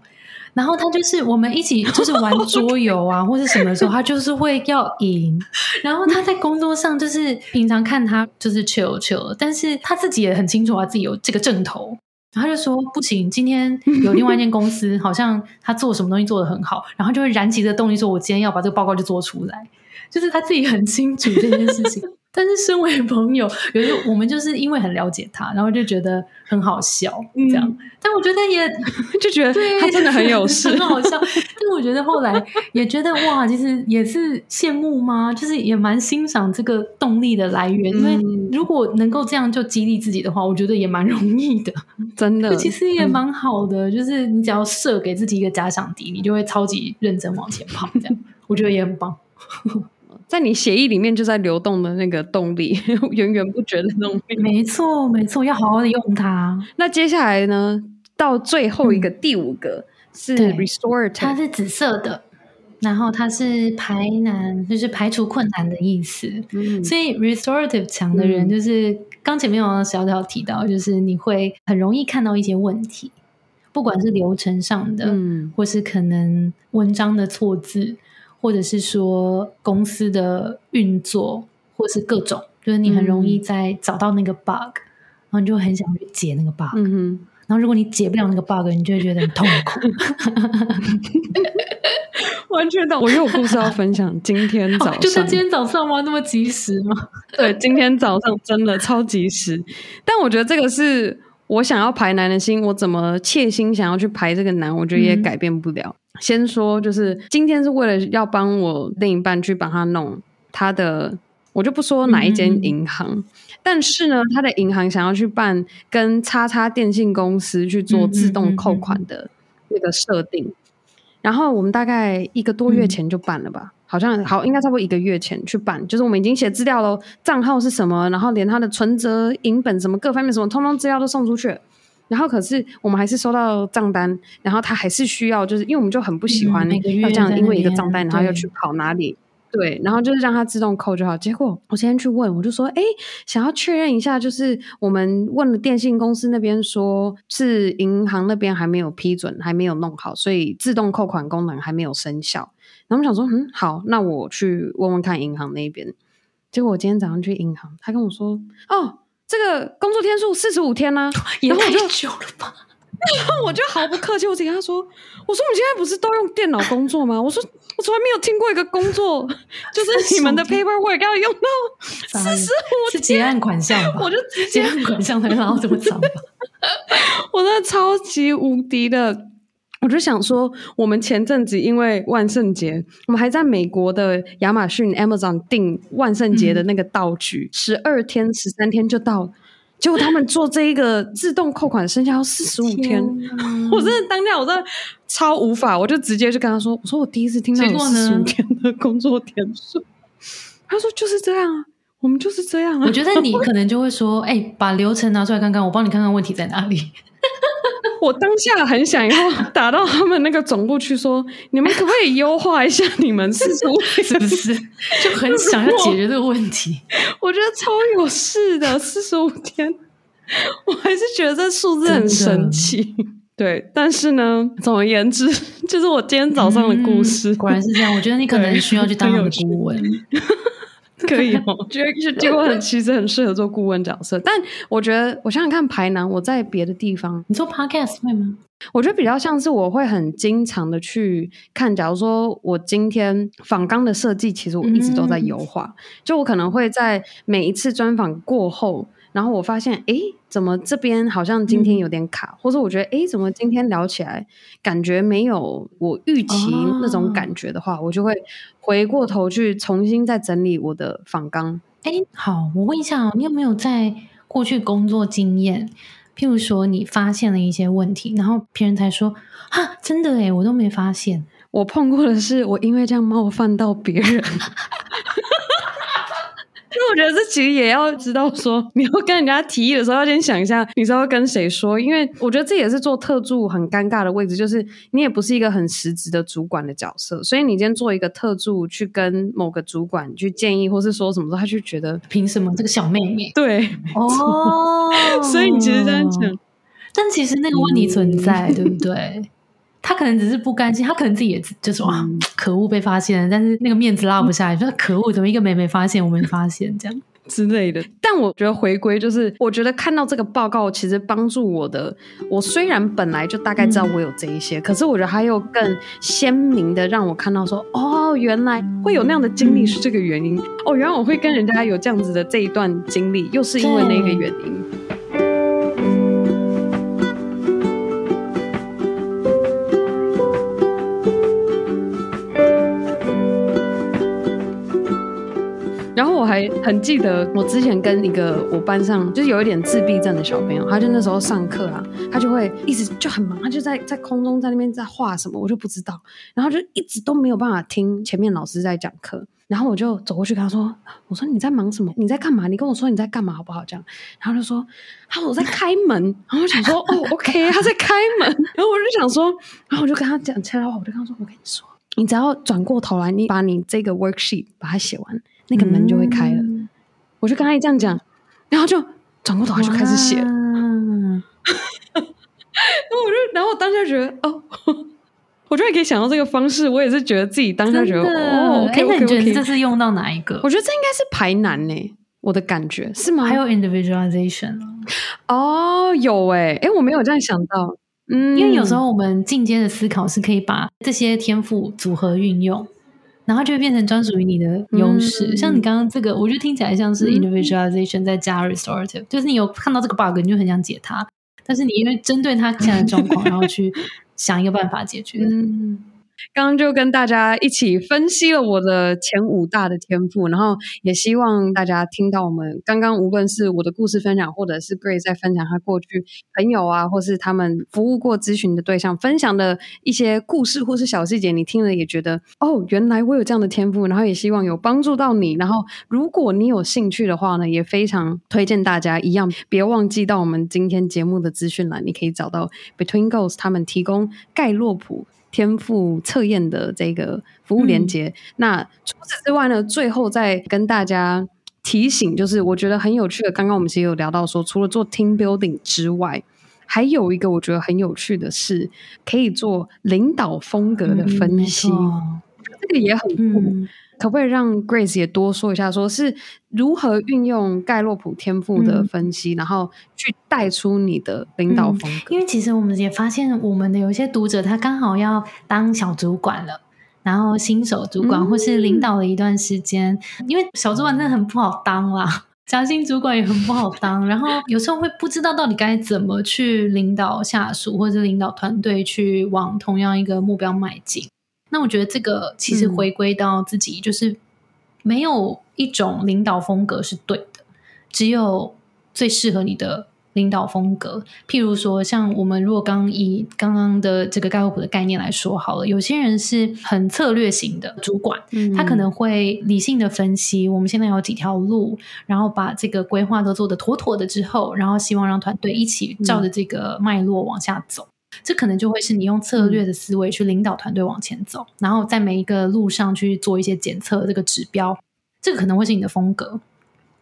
然后他就是我们一起 <laughs> 就是玩桌游啊，或者什么时候，他就是会要赢。然后他在工作上就是平常看他就是 chill chill，但是他自己也很清楚他自己有这个阵头。然后他就说不行，今天有另外一间公司好像他做什么东西做得很好，然后就会燃起这个动力，说我今天要把这个报告就做出来。就是他自己很清楚这件事情。但是身为朋友，有时候我们就是因为很了解他，然后就觉得很好笑，这样。嗯、但我觉得也 <laughs> 就觉得他真的很有事，<laughs> 很好笑。但我觉得后来也觉得哇，其实也是羡慕吗？就是也蛮欣赏这个动力的来源。嗯、因为如果能够这样就激励自己的话，我觉得也蛮容易的，真的。其实也蛮好的，嗯、就是你只要设给自己一个假想敌，你就会超级认真往前跑。这样，我觉得也很棒。在你血液里面就在流动的那个动力，<laughs> 源源不绝的动力。没错，没错，要好好的用它。那接下来呢？到最后一个、嗯、第五个是 restorative，它是紫色的，然后它是排难，就是排除困难的意思。嗯、所以 restorative 强的人，就是刚、嗯、前面有小小提到，就是你会很容易看到一些问题，不管是流程上的，嗯、或是可能文章的错字。或者是说公司的运作，或是各种，就是你很容易在找到那个 bug，、嗯、然后你就很想去解那个 bug。嗯、哼然后如果你解不了那个 bug，你就会觉得很痛苦。<laughs> 完全的，我有故事要分享。<laughs> 今天早上、哦、就是今天早上吗？那么及时吗？对，今天早上真的超及时。但我觉得这个是我想要排男的心，我怎么切心想要去排这个男，我觉得也改变不了。嗯先说，就是今天是为了要帮我另一半去帮他弄他的，我就不说哪一间银行，嗯、但是呢，他的银行想要去办跟叉叉电信公司去做自动扣款的那个设定，然后我们大概一个多月前就办了吧，嗯、好像好应该差不多一个月前去办，就是我们已经写资料喽，账号是什么，然后连他的存折、银本什么各方面什么，通通资料都送出去。然后可是我们还是收到账单，然后他还是需要，就是因为我们就很不喜欢要这样，因为一个账单，然后要去跑哪里，对，对，然后就是让他自动扣就好。结果我今天去问，我就说，哎，想要确认一下，就是我们问了电信公司那边，说是银行那边还没有批准，还没有弄好，所以自动扣款功能还没有生效。然后我想说，嗯，好，那我去问问看银行那边。结果我今天早上去银行，他跟我说，哦。这个工作天数四十五天呢、啊，<laughs> 也太久了吧？<laughs> 然后我就毫不客气，我直接跟他说：“我说你现在不是都用电脑工作吗？我说我从来没有听过一个工作，就是你们的 paperwork 要用到 <laughs> 四十五天，是结案款项吧？我就结案款项才拿到这么长吧？我真的超级无敌的。”我就想说，我们前阵子因为万圣节，我们还在美国的亚马逊 Amazon 订万圣节的那个道具，十二天、十三天就到了，结果他们做这一个自动扣款，剩下要四十五天。我真的当下我真的超无法，我就直接就跟他说：“我说我第一次听到有四十五天的工作天数。”他说：“就是这样啊，我们就是这样啊。”我觉得你可能就会说：“哎、欸，把流程拿出来看看，我帮你看看问题在哪里。”我当下很想要 <laughs> 打到他们那个总部去说，你们可不可以优化一下你们四十五天是不是？就很想要解决这个问题。<laughs> 我觉得超有事的四十五天，我还是觉得这数字很神奇。对，但是呢，总而言之，就是我今天早上的故事，嗯、果然是这样。我觉得你可能需要去 <laughs> 当他们的顾问。<laughs> 可以哦，觉得结果很其实很适合做顾问角色，但我觉得我想想看排难，我在别的地方，你做 podcast 会吗？我觉得比较像是我会很经常的去看，假如说我今天仿钢的设计，其实我一直都在优化，嗯、就我可能会在每一次专访过后。然后我发现，哎，怎么这边好像今天有点卡，嗯、或者我觉得，哎，怎么今天聊起来感觉没有我预期那种感觉的话，哦、我就会回过头去重新再整理我的访纲。哎，好，我问一下，你有没有在过去工作经验？譬如说，你发现了一些问题，然后别人才说，啊，真的哎，我都没发现。我碰过的是，我因为这样冒犯到别人。<laughs> 因为我觉得这其实也要知道说，你要跟人家提议的时候，要先想一下你是要跟谁说。因为我觉得这也是做特助很尴尬的位置，就是你也不是一个很实质的主管的角色，所以你今天做一个特助去跟某个主管去建议，或是说什么时候，他就觉得凭什么这个小妹妹？对，哦，<laughs> 所以你其实这样讲，但其实那个问题存在，嗯、对不对？他可能只是不甘心，他可能自己也就说啊，可恶被发现了，但是那个面子拉不下来，说可恶，怎么一个妹妹发现我没发现这样之类的。但我觉得回归就是，我觉得看到这个报告，其实帮助我的。我虽然本来就大概知道我有这一些，嗯、可是我觉得还有更鲜明的让我看到说，哦，原来会有那样的经历是这个原因。嗯、哦，原来我会跟人家有这样子的这一段经历，又是因为那个原因。还很记得，我之前跟一个我班上就是有一点自闭症的小朋友，他就那时候上课啊，他就会一直就很忙，他就在在空中在那边在画什么，我就不知道，然后就一直都没有办法听前面老师在讲课，然后我就走过去跟他说：“我说你在忙什么？你在干嘛？你跟我说你在干嘛好不好？”这样，然后就说：“他说我在开门。”然后我想说：“哦，OK，他在开门。”然后我就想说，然后我就跟他讲悄悄话，我就跟他说：“我跟你说，你只要转过头来，你把你这个 worksheet 把它写完。”那个门就会开了，嗯、我就跟他一这样讲，然后就转过头他就开始写，哇 <laughs> 然后我就，然后我当下觉得哦，<laughs> 我就可以想到这个方式，我也是觉得自己当下觉得的哦，哎，那你觉得这是用到哪一个？我觉得这应该是排难呢，我的感觉是吗？还有 individualization 哦，有哎，哎，我没有这样想到，嗯，因为有时候我们进阶的思考是可以把这些天赋组合运用。然后就会变成专属于你的优势，嗯、像你刚刚这个，我觉得听起来像是 individualization 再加 restorative，、嗯、就是你有看到这个 bug，你就很想解它，但是你因为针对他现在的状况，<laughs> 然后去想一个办法解决。嗯刚刚就跟大家一起分析了我的前五大的天赋，然后也希望大家听到我们刚刚无论是我的故事分享，或者是 Grace 在分享他过去朋友啊，或是他们服务过咨询的对象分享的一些故事或是小细节，你听了也觉得哦，原来我有这样的天赋，然后也希望有帮助到你。然后如果你有兴趣的话呢，也非常推荐大家一样，别忘记到我们今天节目的资讯栏，你可以找到 Between Goals 他们提供盖洛普。天赋测验的这个服务连接。嗯、那除此之外呢，最后再跟大家提醒，就是我觉得很有趣的。刚刚我们其实有聊到说，除了做 team building 之外，还有一个我觉得很有趣的是，可以做领导风格的分析。嗯这个也很酷。嗯可不可以让 Grace 也多说一下，说是如何运用盖洛普天赋的分析，嗯、然后去带出你的领导风格？嗯、因为其实我们也发现，我们的有一些读者他刚好要当小主管了，然后新手主管或是领导了一段时间，嗯、因为小主管真的很不好当啦，<laughs> 夹心主管也很不好当，然后有时候会不知道到底该怎么去领导下属或者领导团队去往同样一个目标迈进。那我觉得这个其实回归到自己，就是没有一种领导风格是对的，只有最适合你的领导风格。譬如说，像我们如果刚以刚刚的这个盖洛普的概念来说好了，有些人是很策略型的主管，他可能会理性的分析我们现在有几条路，然后把这个规划都做得妥妥的之后，然后希望让团队一起照着这个脉络往下走。这可能就会是你用策略的思维去领导团队往前走，嗯、然后在每一个路上去做一些检测这个指标，这个可能会是你的风格。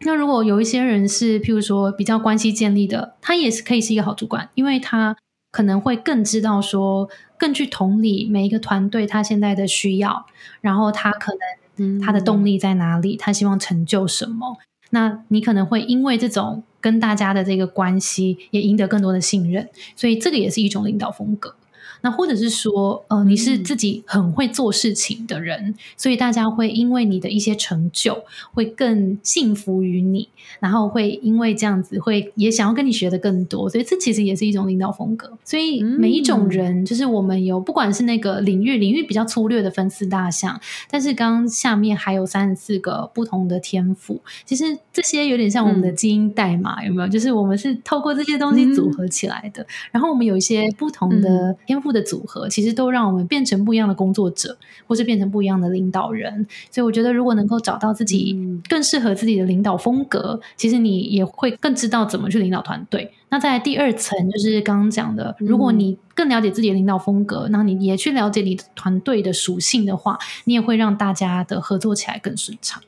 那如果有一些人是，譬如说比较关系建立的，他也是可以是一个好主管，因为他可能会更知道说，更具同理每一个团队他现在的需要，然后他可能他的动力在哪里，嗯、他希望成就什么。那你可能会因为这种。跟大家的这个关系也赢得更多的信任，所以这个也是一种领导风格。那或者是说，呃，你是自己很会做事情的人，嗯、所以大家会因为你的一些成就，会更信服于你，然后会因为这样子，会也想要跟你学的更多。所以这其实也是一种领导风格。所以每一种人，嗯、就是我们有不管是那个领域，领域比较粗略的分四大项，但是刚刚下面还有三十四个不同的天赋。其实这些有点像我们的基因代码，嗯、有没有？就是我们是透过这些东西组合起来的。嗯、然后我们有一些不同的天赋。的组合其实都让我们变成不一样的工作者，或是变成不一样的领导人。所以我觉得，如果能够找到自己更适合自己的领导风格，嗯、其实你也会更知道怎么去领导团队。那在第二层，就是刚刚讲的，如果你更了解自己的领导风格，那、嗯、你也去了解你团队的属性的话，你也会让大家的合作起来更顺畅。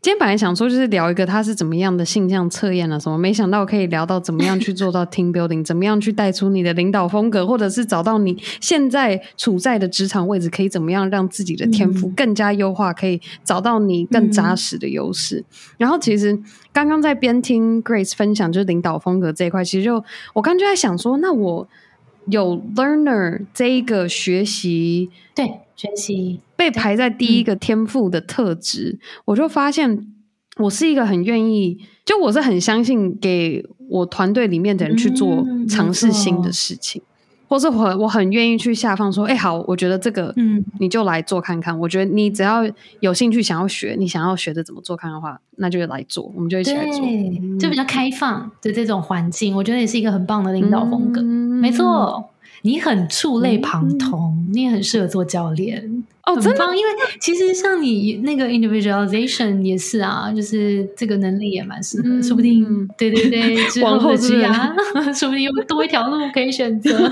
今天本来想说就是聊一个他是怎么样的性向测验啊什么，没想到可以聊到怎么样去做到 team building，怎么样去带出你的领导风格，或者是找到你现在处在的职场位置，可以怎么样让自己的天赋更加优化，可以找到你更扎实的优势。嗯、然后其实刚刚在边听 Grace 分享就是领导风格这一块，其实就我刚刚就在想说，那我有 learner 这一个学习对。学习。被排在第一个天赋的特质，嗯、我就发现我是一个很愿意，就我是很相信给我团队里面的人去做尝试新的事情，嗯、或是我我很愿意去下放说，哎、欸，好，我觉得这个，嗯，你就来做看看。嗯、我觉得你只要有兴趣想要学，你想要学的怎么做看的话，那就来做，我们就一起来做，就比较开放的这种环境，我觉得也是一个很棒的领导风格，嗯、没错。你很触类旁通，嗯、你也很适合做教练哦，真的。因为其实像你那个 individualization 也是啊，就是这个能力也蛮适合，嗯、说不定对对对，往后的职涯，<laughs> 说不定有多一条路可以选择。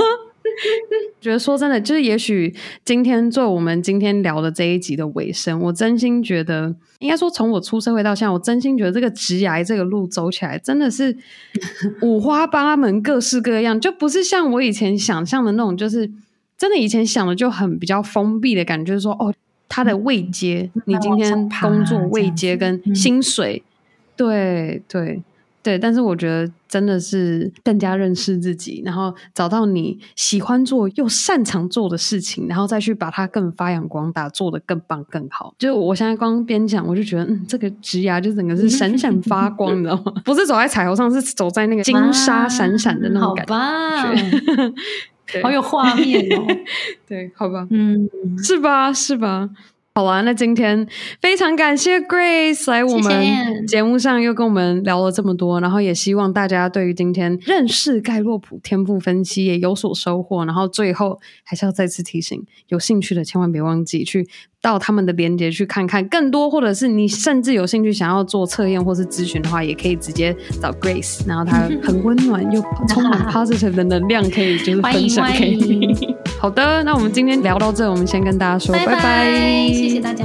<laughs> 觉得说真的，就是也许今天做我们今天聊的这一集的尾声，我真心觉得，应该说从我出社会到现在，我真心觉得这个职涯这个路走起来真的是 <laughs> 五花八门、各式各样，就不是像我以前想象的那种，就是真的以前想的就很比较封闭的感觉，就是说哦，他的位阶，嗯、你今天工作位阶跟薪水，嗯、对对。对，但是我觉得真的是更加认识自己，然后找到你喜欢做又擅长做的事情，然后再去把它更发扬光大，做得更棒更好。就是我现在光边讲，我就觉得，嗯，这个职涯就整个是闪闪发光，你知道吗？<laughs> 不是走在彩虹上，是走在那个金沙闪闪的那种感觉，<laughs> 好有画面哦。<laughs> 对，好吧，嗯，是吧？是吧？好啊，那今天非常感谢 Grace 来我们节目上又跟我们聊了这么多，然后也希望大家对于今天认识盖洛普天赋分析也有所收获。然后最后还是要再次提醒，有兴趣的千万别忘记去到他们的链接去看看更多，或者是你甚至有兴趣想要做测验或是咨询的话，也可以直接找 Grace，<laughs> 然后她很温暖又充满 positive 的能量，可以就是分享给你。好的，那我们今天聊到这，我们先跟大家说拜拜，谢谢大家。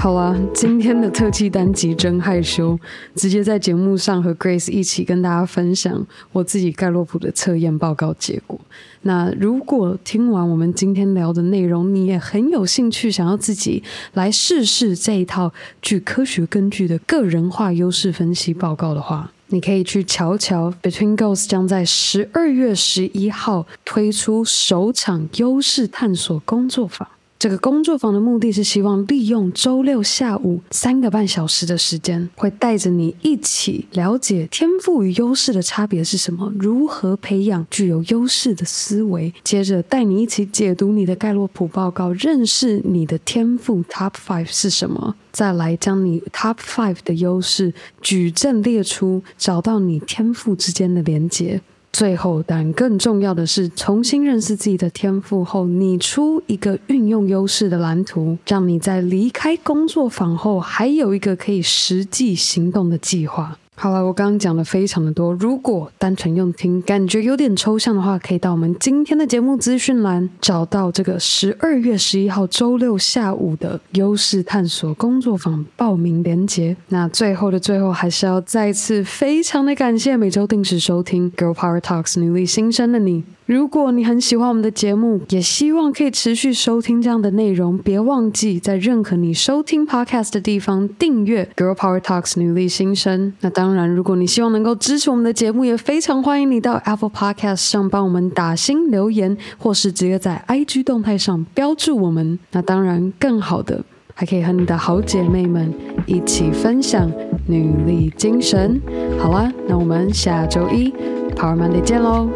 好了，今天。的特辑单集真害羞，直接在节目上和 Grace 一起跟大家分享我自己盖洛普的测验报告结果。那如果听完我们今天聊的内容，你也很有兴趣想要自己来试试这一套具科学根据的个人化优势分析报告的话，你可以去瞧瞧。Between Goals 将在十二月十一号推出首场优势探索工作坊。这个工作坊的目的是希望利用周六下午三个半小时的时间，会带着你一起了解天赋与优势的差别是什么，如何培养具有优势的思维，接着带你一起解读你的盖洛普报告，认识你的天赋 Top Five 是什么，再来将你 Top Five 的优势矩阵列出，找到你天赋之间的连接。最后，但更重要的是，重新认识自己的天赋后，拟出一个运用优势的蓝图，让你在离开工作坊后，还有一个可以实际行动的计划。好了，我刚刚讲的非常的多。如果单纯用听感觉有点抽象的话，可以到我们今天的节目资讯栏找到这个十二月十一号周六下午的优势探索工作坊报名链接。那最后的最后，还是要再次非常的感谢每周定时收听 Girl Power Talks 女力新生的你。如果你很喜欢我们的节目，也希望可以持续收听这样的内容，别忘记在任何你收听 Podcast 的地方订阅 Girl Power Talks 女力新生。那当然，如果你希望能够支持我们的节目，也非常欢迎你到 Apple Podcast 上帮我们打星留言，或是直接在 IG 动态上标注我们。那当然，更好的还可以和你的好姐妹们一起分享女力精神。好啦，那我们下周一 Power Monday 见喽！